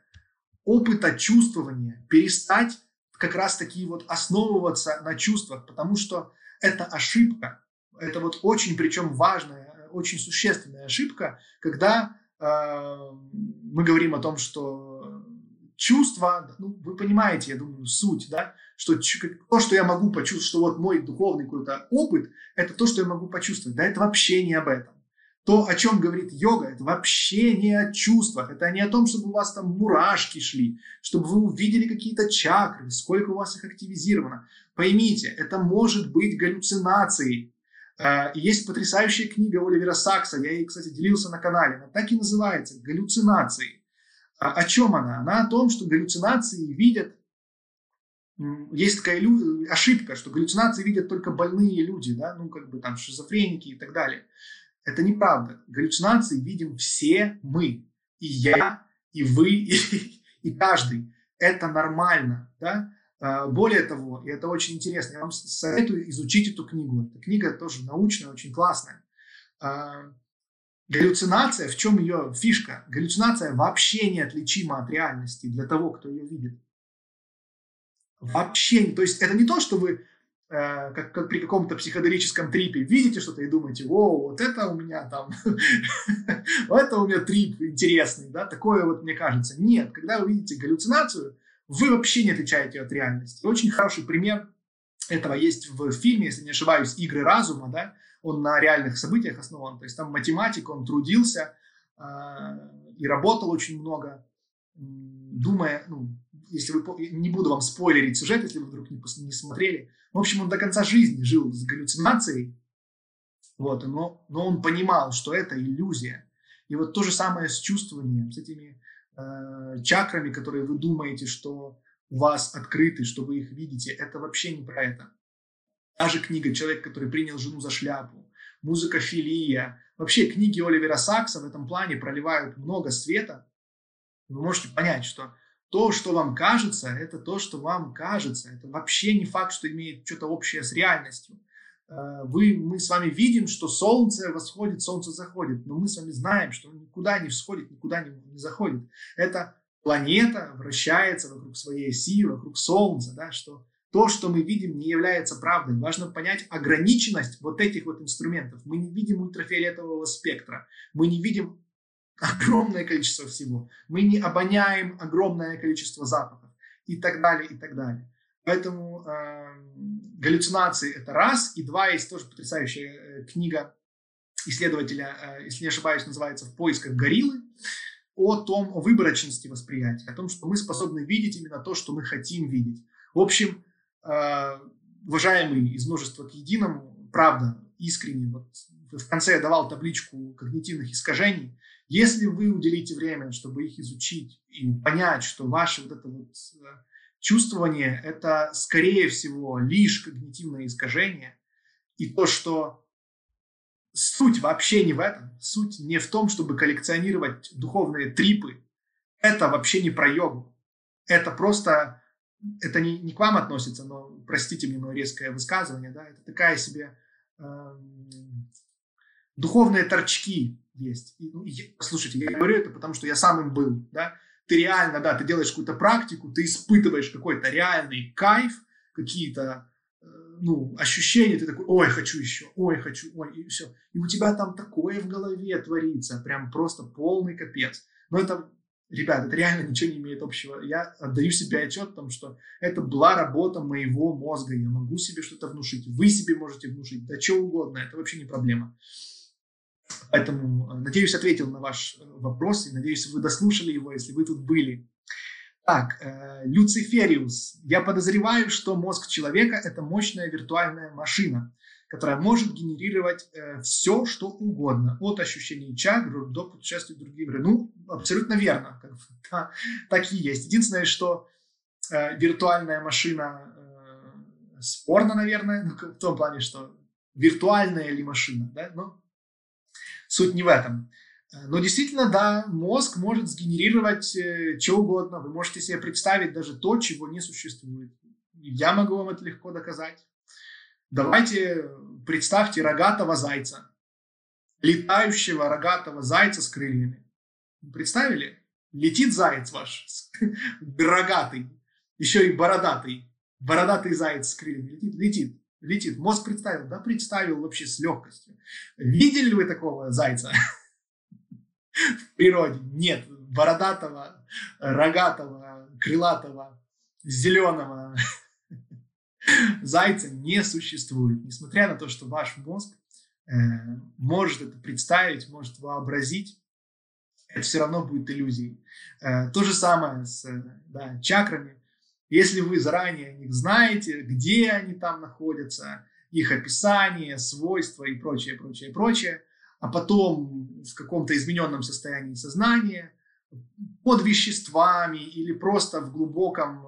опыта чувствования, перестать как раз-таки вот основываться на чувствах, потому что это ошибка. Это вот очень, причем важная, очень существенная ошибка, когда э, мы говорим о том, что чувства, ну, вы понимаете, я думаю, суть, да, что то, что я могу почувствовать, что вот мой духовный какой-то опыт, это то, что я могу почувствовать. Да, это вообще не об этом. То, о чем говорит йога, это вообще не о чувствах, это не о том, чтобы у вас там мурашки шли, чтобы вы увидели какие-то чакры, сколько у вас их активизировано. Поймите, это может быть галлюцинацией. Э, есть потрясающая книга Оливера Сакса, я ей, кстати, делился на канале, она так и называется «Галлюцинации». А о чем она? Она о том, что галлюцинации видят есть такая ошибка, что галлюцинации видят только больные люди, да, ну, как бы там шизофреники и так далее. Это неправда. Галлюцинации видим все мы. И я, и вы, и, и каждый. Это нормально, да. А, более того, и это очень интересно, я вам советую изучить эту книгу. Эта книга тоже научная, очень классная. А, галлюцинация, в чем ее фишка? Галлюцинация вообще неотличима от реальности для того, кто ее видит. Вообще, то есть это не то, что вы как, как при каком-то психоделическом трипе видите что-то и думаете, о, вот это у меня там, вот это у меня трип интересный, да, такое вот мне кажется. Нет, когда вы видите галлюцинацию, вы вообще не отличаете от реальности. Очень хороший пример этого есть в фильме, если не ошибаюсь, «Игры разума», да, он на реальных событиях основан, то есть там математик, он трудился э, и работал очень много, думая, ну, если вы, не буду вам спойлерить сюжет, если вы вдруг не, не смотрели. В общем, он до конца жизни жил с галлюцинацией, вот, но, но он понимал, что это иллюзия. И вот то же самое с чувствованием, с этими э, чакрами, которые вы думаете, что у вас открыты, что вы их видите, это вообще не про это. Та же книга «Человек, который принял жену за шляпу», музыка «Филия», вообще книги Оливера Сакса в этом плане проливают много света. Вы можете понять, что то, что вам кажется, это то, что вам кажется. Это вообще не факт, что имеет что-то общее с реальностью. Э, вы, мы с вами видим, что солнце восходит, солнце заходит, но мы с вами знаем, что никуда не всходит, никуда не, не заходит. Это планета вращается вокруг своей оси, вокруг солнца, да, что то, что мы видим, не является правдой. Важно понять ограниченность вот этих вот инструментов. Мы не видим ультрафиолетового спектра, мы не видим огромное количество всего. Мы не обоняем огромное количество запахов и так далее, и так далее. Поэтому э, галлюцинации это раз, и два есть тоже потрясающая э, книга исследователя, э, если не ошибаюсь, называется «В поисках гориллы», о том, о выборочности восприятия, о том, что мы способны видеть именно то, что мы хотим видеть. В общем, э, уважаемый из множества к единому, правда, искренне, вот в конце я давал табличку когнитивных искажений, если вы уделите время, чтобы их изучить и понять, что ваше вот это вот э, чувствование – это, скорее всего, лишь когнитивное искажение, и то, что суть вообще не в этом, суть не в том, чтобы коллекционировать духовные трипы, это вообще не про йогу, это просто, это не, не к вам относится, но, простите мне мое резкое высказывание, да, это такая себе э, духовные торчки, есть. И, ну, я, слушайте, я говорю это потому, что я сам им был, да. Ты реально, да, ты делаешь какую-то практику, ты испытываешь какой-то реальный кайф, какие-то э, ну, ощущения, ты такой, ой, хочу еще, ой, хочу, ой, и все. И у тебя там такое в голове творится, прям просто полный капец. Но это, ребят, это реально ничего не имеет общего. Я отдаю себе отчет, потому что это была работа моего мозга. Я могу себе что-то внушить, вы себе можете внушить, да что угодно, это вообще не проблема. Поэтому, э, надеюсь, ответил на ваш э, вопрос, и надеюсь, вы дослушали его, если вы тут были. Так, э, Люцифериус. Я подозреваю, что мозг человека – это мощная виртуальная машина. которая может генерировать э, все, что угодно, от ощущений чакр до путешествий в другие миры. Ну, абсолютно верно, как, да, так и есть. Единственное, что э, виртуальная машина э, спорно, наверное, ну, в том плане, что виртуальная ли машина, да, но суть не в этом. Э, но действительно, да, мозг может сгенерировать э, что угодно. Вы можете себе представить даже то, чего не существует. Я могу вам это легко доказать. Давайте представьте рогатого зайца, летающего рогатого зайца с крыльями. Представили? Летит заяц ваш, рогатый, еще и бородатый. Бородатый заяц с крыльями летит, летит, летит. Мозг представил? Да, представил вообще с легкостью. Видели ли вы такого зайца в природе? Нет. Бородатого, рогатого, крылатого, зеленого, Зайца не существует, несмотря на то, что ваш мозг э, может это представить, может вообразить, это все равно будет иллюзией. Э, то же самое с да, чакрами. Если вы заранее о знаете, где они там находятся, их описание, свойства и прочее, прочее, прочее, а потом в каком-то измененном состоянии сознания, под веществами или просто в глубоком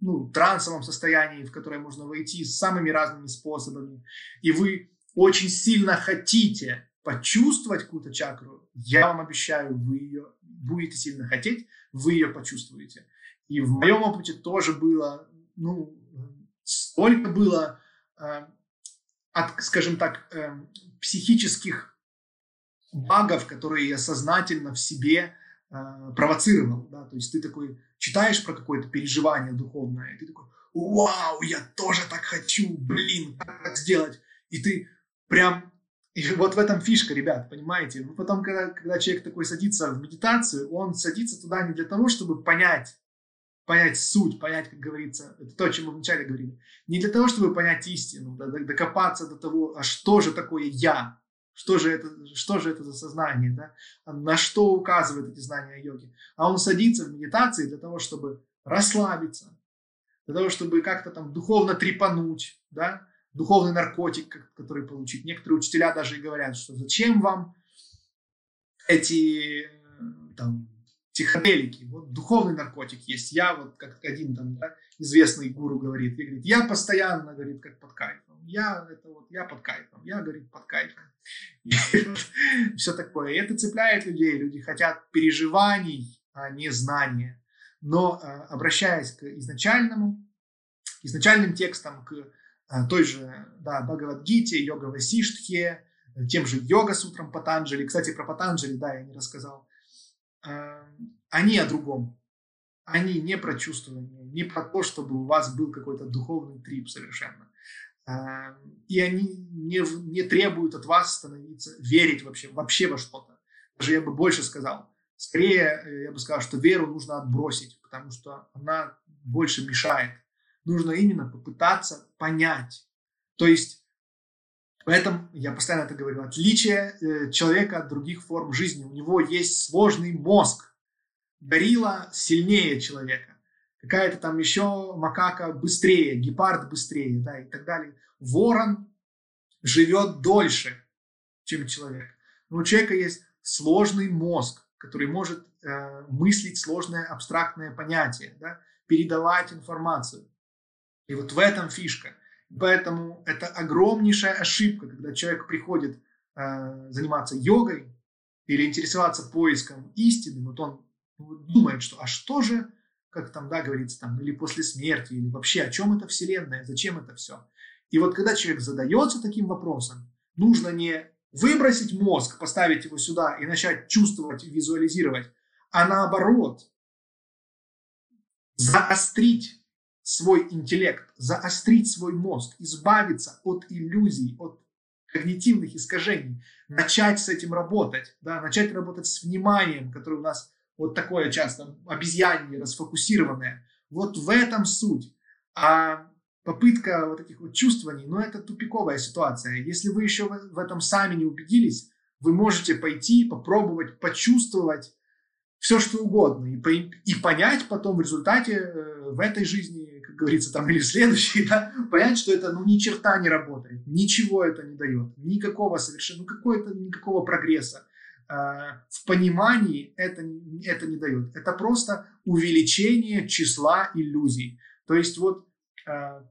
ну, трансовом состоянии, в которое можно войти с самыми разными способами, и вы очень сильно хотите почувствовать какую-то чакру, я вам обещаю, вы ее будете сильно хотеть, вы ее почувствуете. И в моем опыте тоже было, ну, столько было, э, от, скажем так, э, психических багов, которые я сознательно в себе э, провоцировал. Да? То есть ты такой читаешь про какое-то переживание духовное, и ты такой, вау, я тоже так хочу, блин, как так сделать? И ты прям и вот в этом фишка, ребят, понимаете? Ну, потом, когда, когда человек такой садится в медитацию, он садится туда не для того, чтобы понять, понять суть, понять, как говорится, это то, о чем мы вначале говорили. Не для того, чтобы понять истину, докопаться до того, а что же такое я, что же это, что же это за сознание, да? на что указывают эти знания йоги. А он садится в медитации для того, чтобы расслабиться, для того, чтобы как-то там духовно трепануть, да? духовный наркотик, который получить. Некоторые учителя даже и говорят, что зачем вам эти там, психоделики. Вот духовный наркотик есть. Я вот как один там да, известный гуру говорит, и говорит, я постоянно, говорит, как под кайфом. Я это вот, я под кайфом. Я, говорит, под кайфом. все такое. И это цепляет людей. Люди хотят переживаний, а не знания. Но а, обращаясь к изначальному, изначальным текстам, к а, той же да, Бхагавадгите, йога Васиштхе, тем же йога сутрам Патанджали. Кстати, про Патанджали, да, я не рассказал. Они о другом. Они не про чувствование, не про то, чтобы у вас был какой-то духовный трип совершенно. И они не, не требуют от вас становиться, верить вообще, вообще во что-то. Даже я бы больше сказал. Скорее, э, я бы сказал, что веру нужно отбросить, потому что она больше мешает. Нужно именно попытаться понять. То есть, поэтому я постоянно это говорю, отличие э, человека от других форм жизни. У него есть сложный мозг. Горилла сильнее человека какая-то там еще макака быстрее, гепард быстрее, да, и так далее. Ворон живет дольше, чем человек. Но у человека есть сложный мозг, который может э, мыслить сложное абстрактное понятие, да, передавать информацию. И вот в этом фишка. Поэтому это огромнейшая ошибка, когда человек приходит э, заниматься йогой или интересоваться поиском истины, вот он думает, что а что же как там, да, говорится, там, или после смерти, или вообще о чем это Вселенная, зачем это все. И вот когда человек задается таким вопросом, нужно не выбросить мозг, поставить его сюда и начать чувствовать, визуализировать, а наоборот, заострить свой интеллект, заострить свой мозг, избавиться от иллюзий, от когнитивных искажений, начать с этим работать, да, начать работать с вниманием, которое у нас вот такое часто обезьянье, расфокусированное. Вот в этом суть. А попытка вот этих вот чувствований, ну это тупиковая ситуация. Если вы еще в этом сами не убедились, вы можете пойти, попробовать, почувствовать все, что угодно. И, и понять потом в результате э, в этой жизни, говорится, там или следующий, да, понять, что это, ну, ни черта не работает, ничего это не дает, никакого совершенно, ну, какой-то, никакого прогресса э, в понимании это, это не дает. Это просто увеличение числа иллюзий. То есть вот э,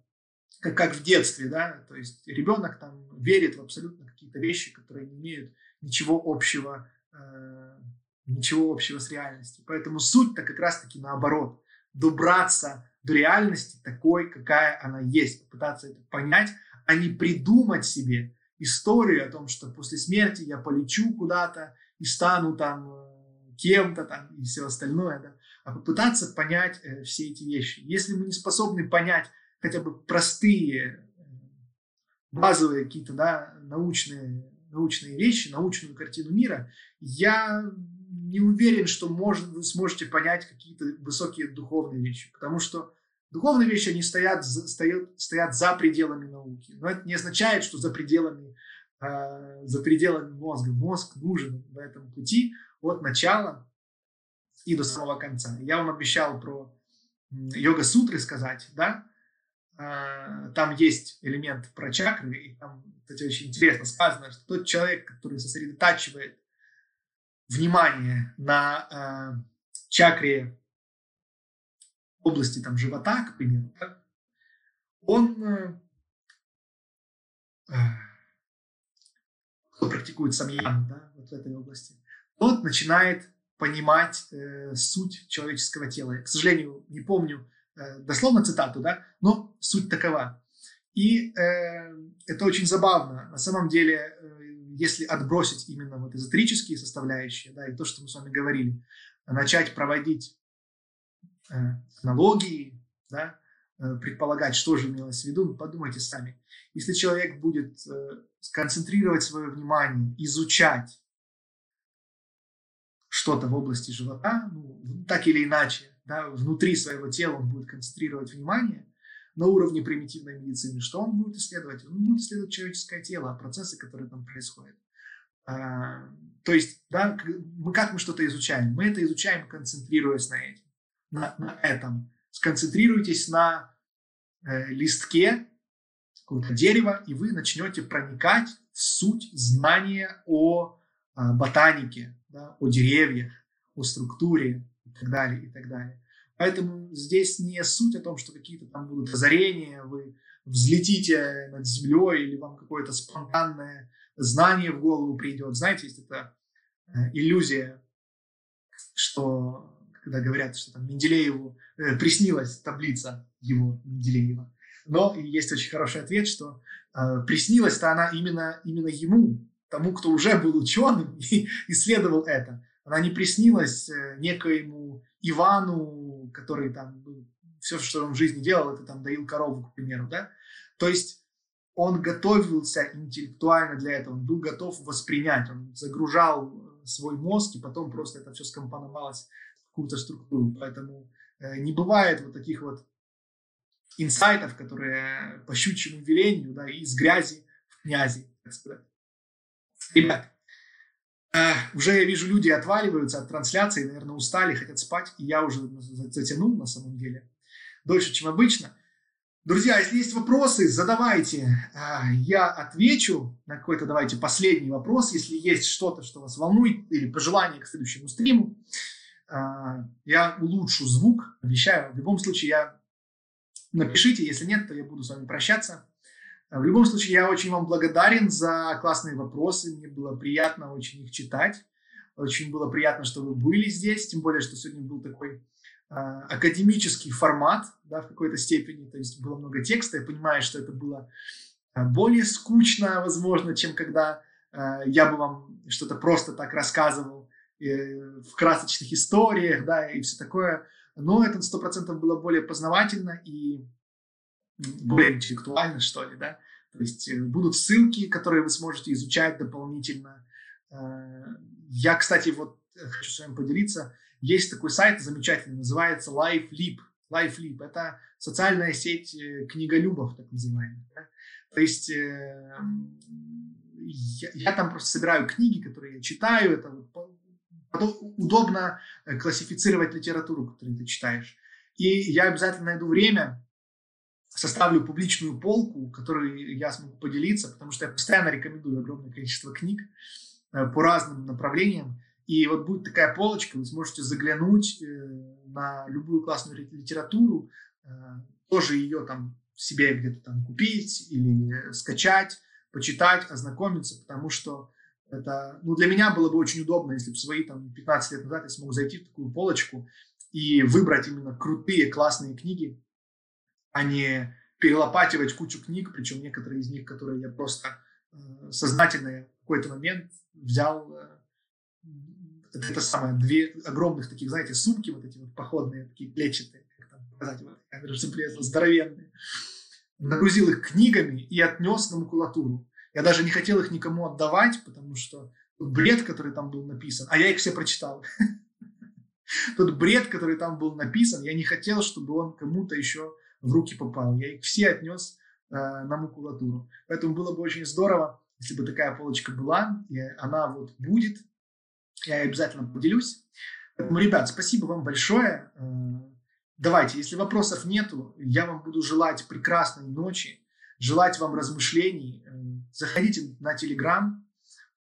как, как в детстве, да, то есть ребенок там верит в абсолютно какие-то вещи, которые не имеют ничего общего, э, ничего общего с реальностью. Поэтому суть-то как раз-таки наоборот, добраться до реальности такой, какая она есть, попытаться это понять, а не придумать себе историю о том, что после смерти я полечу куда-то и стану там э, кем-то там и все остальное, да, а попытаться понять э, все эти вещи. Если мы не способны понять хотя бы простые, э, базовые какие-то да, научные, научные вещи, научную картину мира, я не уверен, что может, вы сможете понять какие-то высокие духовные вещи, потому что духовные вещи, они стоят, стоят, стоят за пределами науки. Но это не означает, что за пределами, э, за пределами мозга. Мозг нужен в этом пути от начала и до самого конца. Я вам обещал про йога-сутры сказать, да, а, там есть элемент про чакры, и там, кстати, очень интересно сказано, что тот человек, который сосредотачивает внимание на э, чакре области там, живота, к примеру, да, он, э, кто практикует самьян да, вот в этой области, тот начинает понимать э, суть человеческого тела. Я, к сожалению, не помню, Э, дословно цитату, да, но суть такова. И э, это очень забавно. На самом деле, э, если отбросить именно вот эзотерические составляющие, да, и то, что мы с вами говорили, начать проводить э, аналогии, да, э, предполагать, что же имелось в виду, ну, подумайте сами. Если человек будет э, сконцентрировать свое внимание, изучать что-то в области живота, ну, так или иначе, да, внутри своего тела он будет концентрировать внимание на уровне примитивной медицины, что он будет исследовать? Он будет исследовать человеческое тело, процессы, которые там происходят. А, то есть, да, мы как мы что-то изучаем? Мы это изучаем, концентрируясь на этом. На, на этом. Сконцентрируйтесь на э, листке какого-то дерева, и вы начнете проникать в суть знания о э, ботанике, да, о деревьях, о структуре, и так далее, и так далее. Поэтому здесь не суть о том, что какие-то там будут озарения, вы взлетите над землей или вам какое-то спонтанное знание в голову придет. Знаете, есть эта э, иллюзия, что когда говорят, что там Менделееву э, приснилась таблица его Менделеева. Но есть очень хороший ответ, что э, приснилась-то она именно, именно ему, тому, кто уже был ученым и исследовал это она не приснилась э, некоему Ивану, который там все, что он в жизни делал, это там доил корову, к примеру, да. То есть он готовился интеллектуально для этого, он был готов воспринять, он загружал э, свой мозг, и потом просто это все скомпоновалось какую-то структуру. Поэтому э, не бывает вот таких вот инсайтов, которые по щучьему велению, да, из грязи в князи, так сказать. Ребят, Э, уже я вижу, люди отваливаются от трансляции, наверное, устали, хотят спать, и я уже затянул на самом деле дольше, чем обычно. Друзья, если есть вопросы, задавайте. Э, я отвечу на какой-то, давайте, последний вопрос. Если есть что-то, что вас волнует, или пожелание к следующему стриму, я улучшу звук, обещаю. В любом случае, я напишите, если нет, то я буду с вами прощаться. В любом случае, я очень вам благодарен за классные вопросы. Мне было приятно очень их читать. Очень было приятно, что вы были здесь, тем более, что сегодня был такой э, академический формат, да, в какой-то степени. То есть было много текста. Я понимаю, что это было а, более скучно, возможно, чем когда э, я бы вам что-то просто так рассказывал в красочных историях, да, и все такое. Но это сто процентов было более познавательно и более интеллектуально, что ли, да. То есть э, будут ссылки, которые вы сможете изучать дополнительно. Э, я, кстати, вот э, хочу с вами поделиться. Есть такой сайт замечательный, называется LifeLeap. LifeLeap – это социальная сеть книголюбов, так называемая. Да? То есть я, я там просто собираю книги, которые я читаю. Это удобно классифицировать литературу, которую ты читаешь. И я обязательно найду время составлю публичную полку, которой я смогу поделиться, потому что я постоянно рекомендую огромное количество книг э, по разным направлениям. И вот будет такая полочка, вы сможете заглянуть э, на любую классную литературу, э, тоже ее там себе где-то там купить или скачать, почитать, ознакомиться, потому что это, ну, для меня было бы очень удобно, если бы свои там 15 лет назад я смог зайти в такую полочку и выбрать именно крутые, классные книги, а не перелопативать кучу книг, причем некоторые из них, которые я просто э, сознательно в какой-то момент взял э, это самое, две огромных таких, знаете, сумки вот эти вот походные, такие плечатые, как там показать, вот, камеру здоровенные, нагрузил их книгами и отнес на макулатуру. Я даже не хотел их никому отдавать, потому что бред, который там был написан, а я их все прочитал. Тот бред, который там был написан, я не хотел, чтобы он кому-то еще в руки попал. Я их все отнес э, на макулатуру. Поэтому было бы очень здорово, если бы такая полочка была, и она вот будет. Я обязательно поделюсь. Поэтому, ребят, спасибо вам большое. Э, давайте, если вопросов нету, я вам буду желать прекрасной ночи желать вам размышлений. Э, заходите на Телеграм,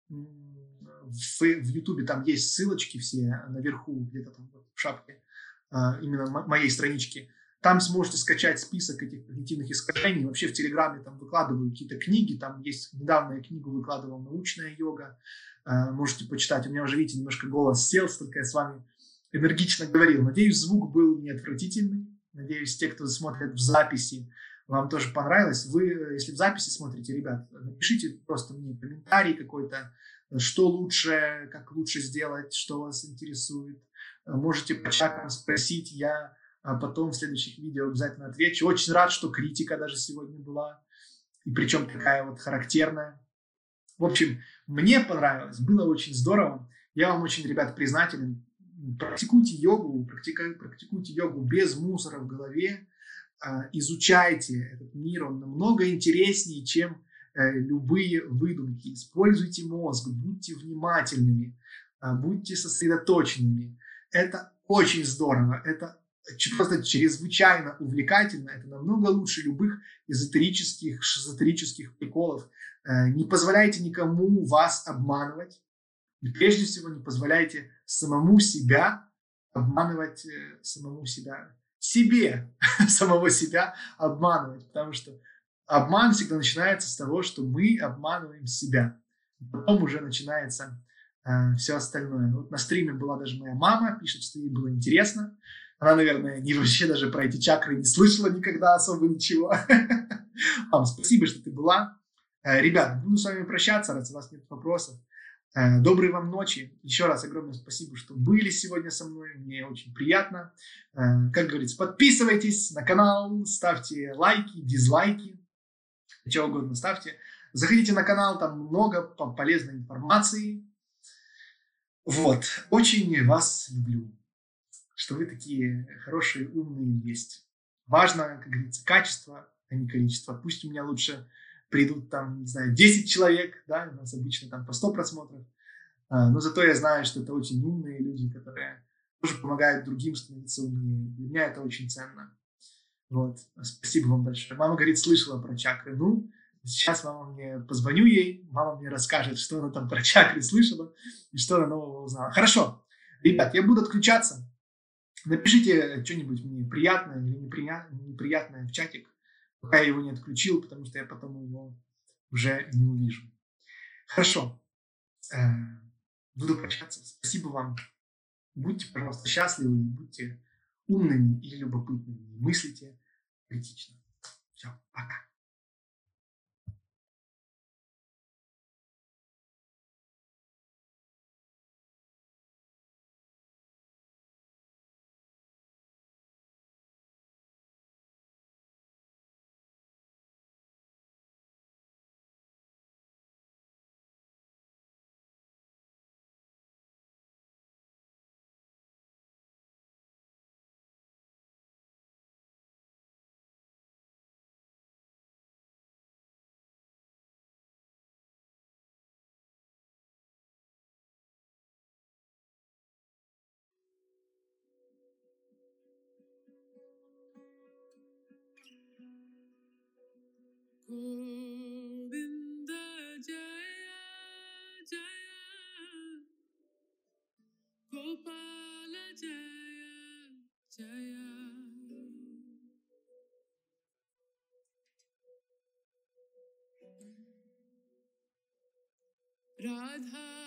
в Ютубе там есть ссылочки все наверху, где-то там в шапке, а, именно моей странички. Там сможете скачать список этих когнитивных искажений. Вообще в Телеграме там выкладываю какие-то книги. Там есть недавно я книгу выкладывал «Научная йога». А, можете почитать. У меня уже, видите, немножко голос сел, столько я с вами энергично говорил. Надеюсь, звук был не отвратительный. Надеюсь, те, кто смотрит в записи, вам тоже понравилось. Вы, если в записи смотрите, ребят, напишите просто мне комментарий какой-то, что лучше, как лучше сделать, что вас интересует. Можете по чатам спросить, я а потом в следующих видео обязательно отвечу. Очень рад, что критика даже сегодня была, и причем такая вот характерная. В общем, мне понравилось, было очень здорово. Я вам очень, ребят, признателен. Практикуйте йогу, практикуйте, йогу без мусора в голове, изучайте этот мир, он намного интереснее, чем э, любые выдумки. Используйте мозг, будьте внимательными, а, будьте сосредоточенными. Это очень здорово, это просто чрезвычайно увлекательно, это намного лучше любых эзотерических, шизотерических приколов. Э, не позволяйте никому вас обманывать. И прежде всего не позволяйте самому себя обманывать э, самому себя себе, самого себя обманывать, потому что обман всегда начинается с того, что мы обманываем себя. Потом уже начинается э, все остальное. Вот на стриме была даже моя мама, пишет, что ей было интересно. Она, наверное, не вообще даже про эти чакры не слышала никогда особо ничего. Мам, спасибо, что ты была. Э, ребят, буду с вами прощаться, раз у вас нет вопросов. Э, доброй вам ночи. Еще раз огромное спасибо, что были сегодня со мной. Мне очень приятно. Э, как говорится, подписывайтесь на канал, ставьте лайки, дизлайки, что угодно ставьте. Заходите на канал, там много полезной информации. Вот. Очень вас люблю, что вы такие хорошие, умные есть. Важно, как говорится, качество, а не количество. Пусть у меня лучше придут там, не знаю, 10 человек, да, у нас обычно там по 100 просмотров, а, но зато я знаю, что это очень умные люди, которые тоже помогают другим становиться умнее. Для меня это очень ценно. Вот. Спасибо вам большое. Мама говорит, слышала про чакры. Ну, сейчас мама мне, позвоню ей, мама мне расскажет, что она там про чакры слышала и что она нового узнала. Хорошо. Ребят, я буду отключаться. Напишите что-нибудь мне приятное или неприятное в чатик пока я его не отключил, потому что я потом его уже не увижу. Хорошо. Э, буду прощаться. Спасибо вам. Будьте, пожалуйста, счастливы, будьте умными или любопытными. Мыслите критично. Все, пока. Govinda Jaya Jaya Gopala Jaya Jaya Radha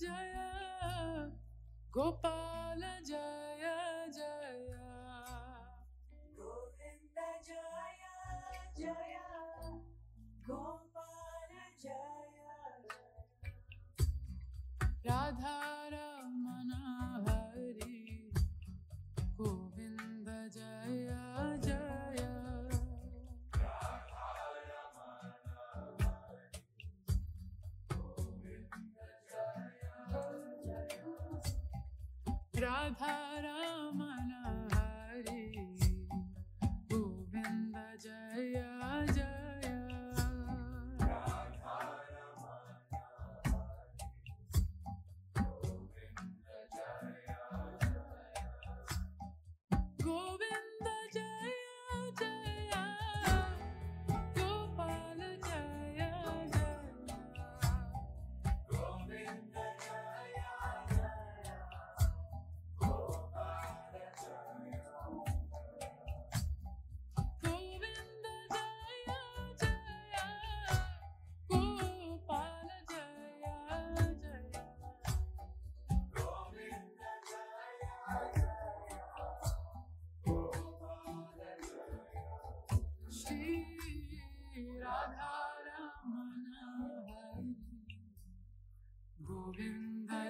Jaya गोपाल जया जया। गोविंद जया जया गोपाल जया। Radha job hub.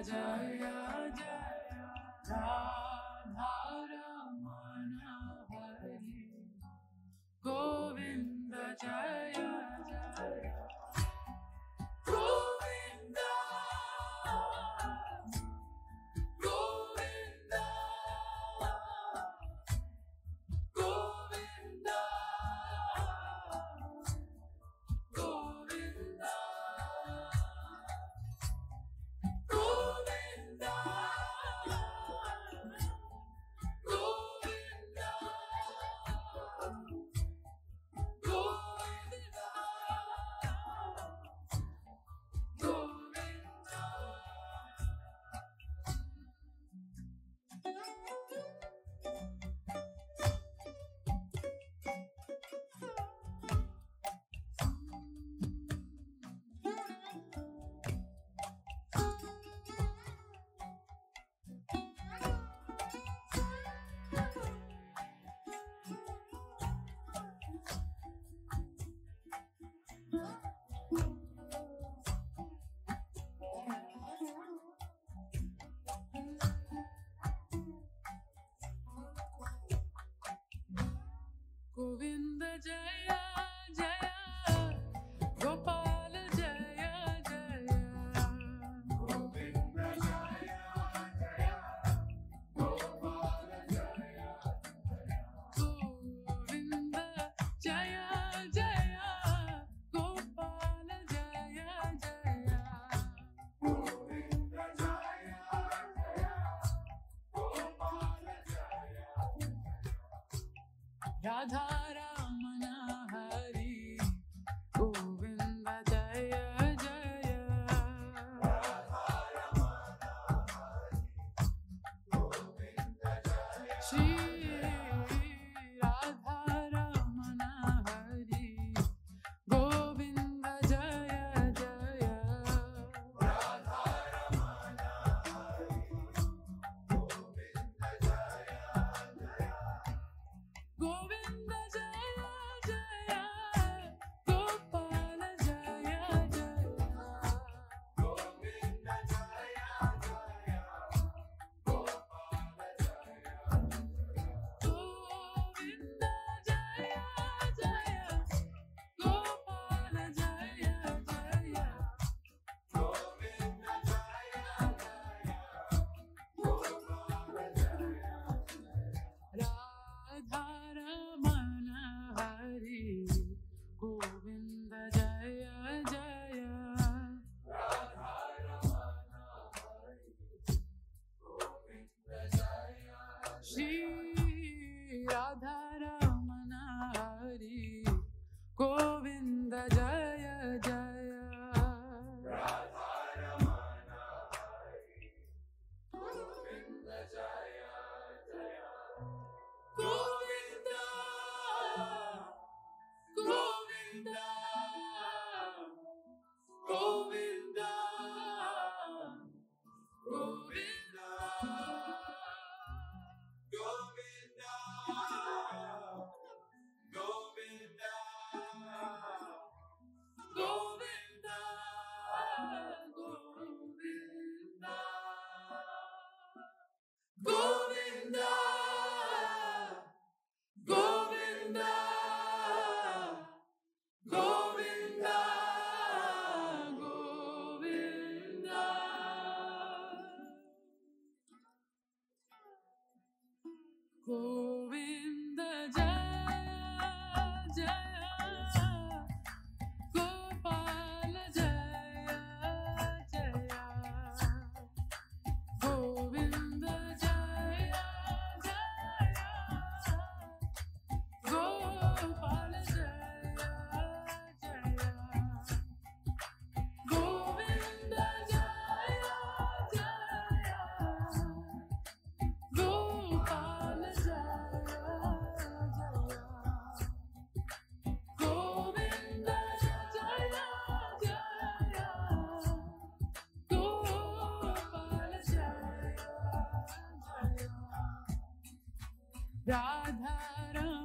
die. Govinda Jaya Jaya Radhara. Radharam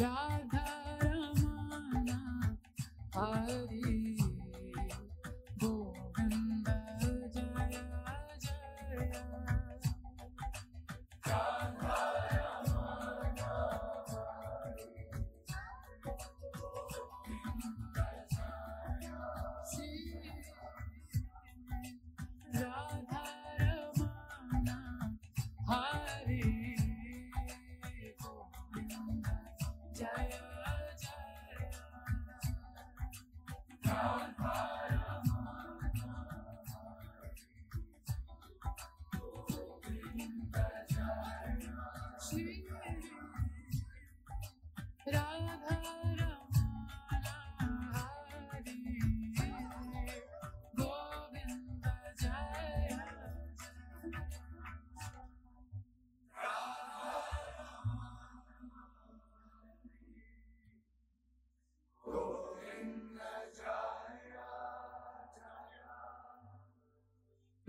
राधा Ramana Hari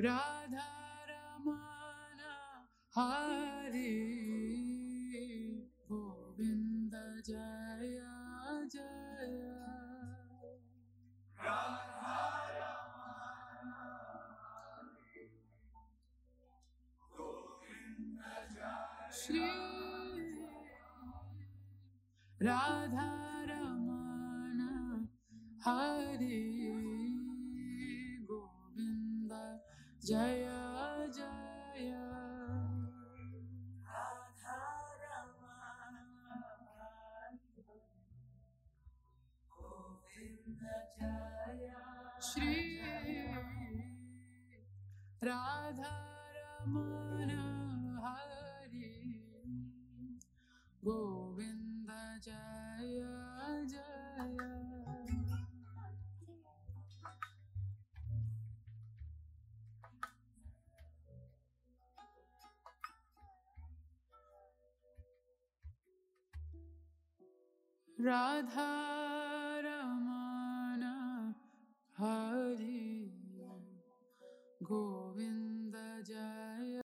राधा Ramana हरि राधारमण हरि गोविन्द Jai Jai राधा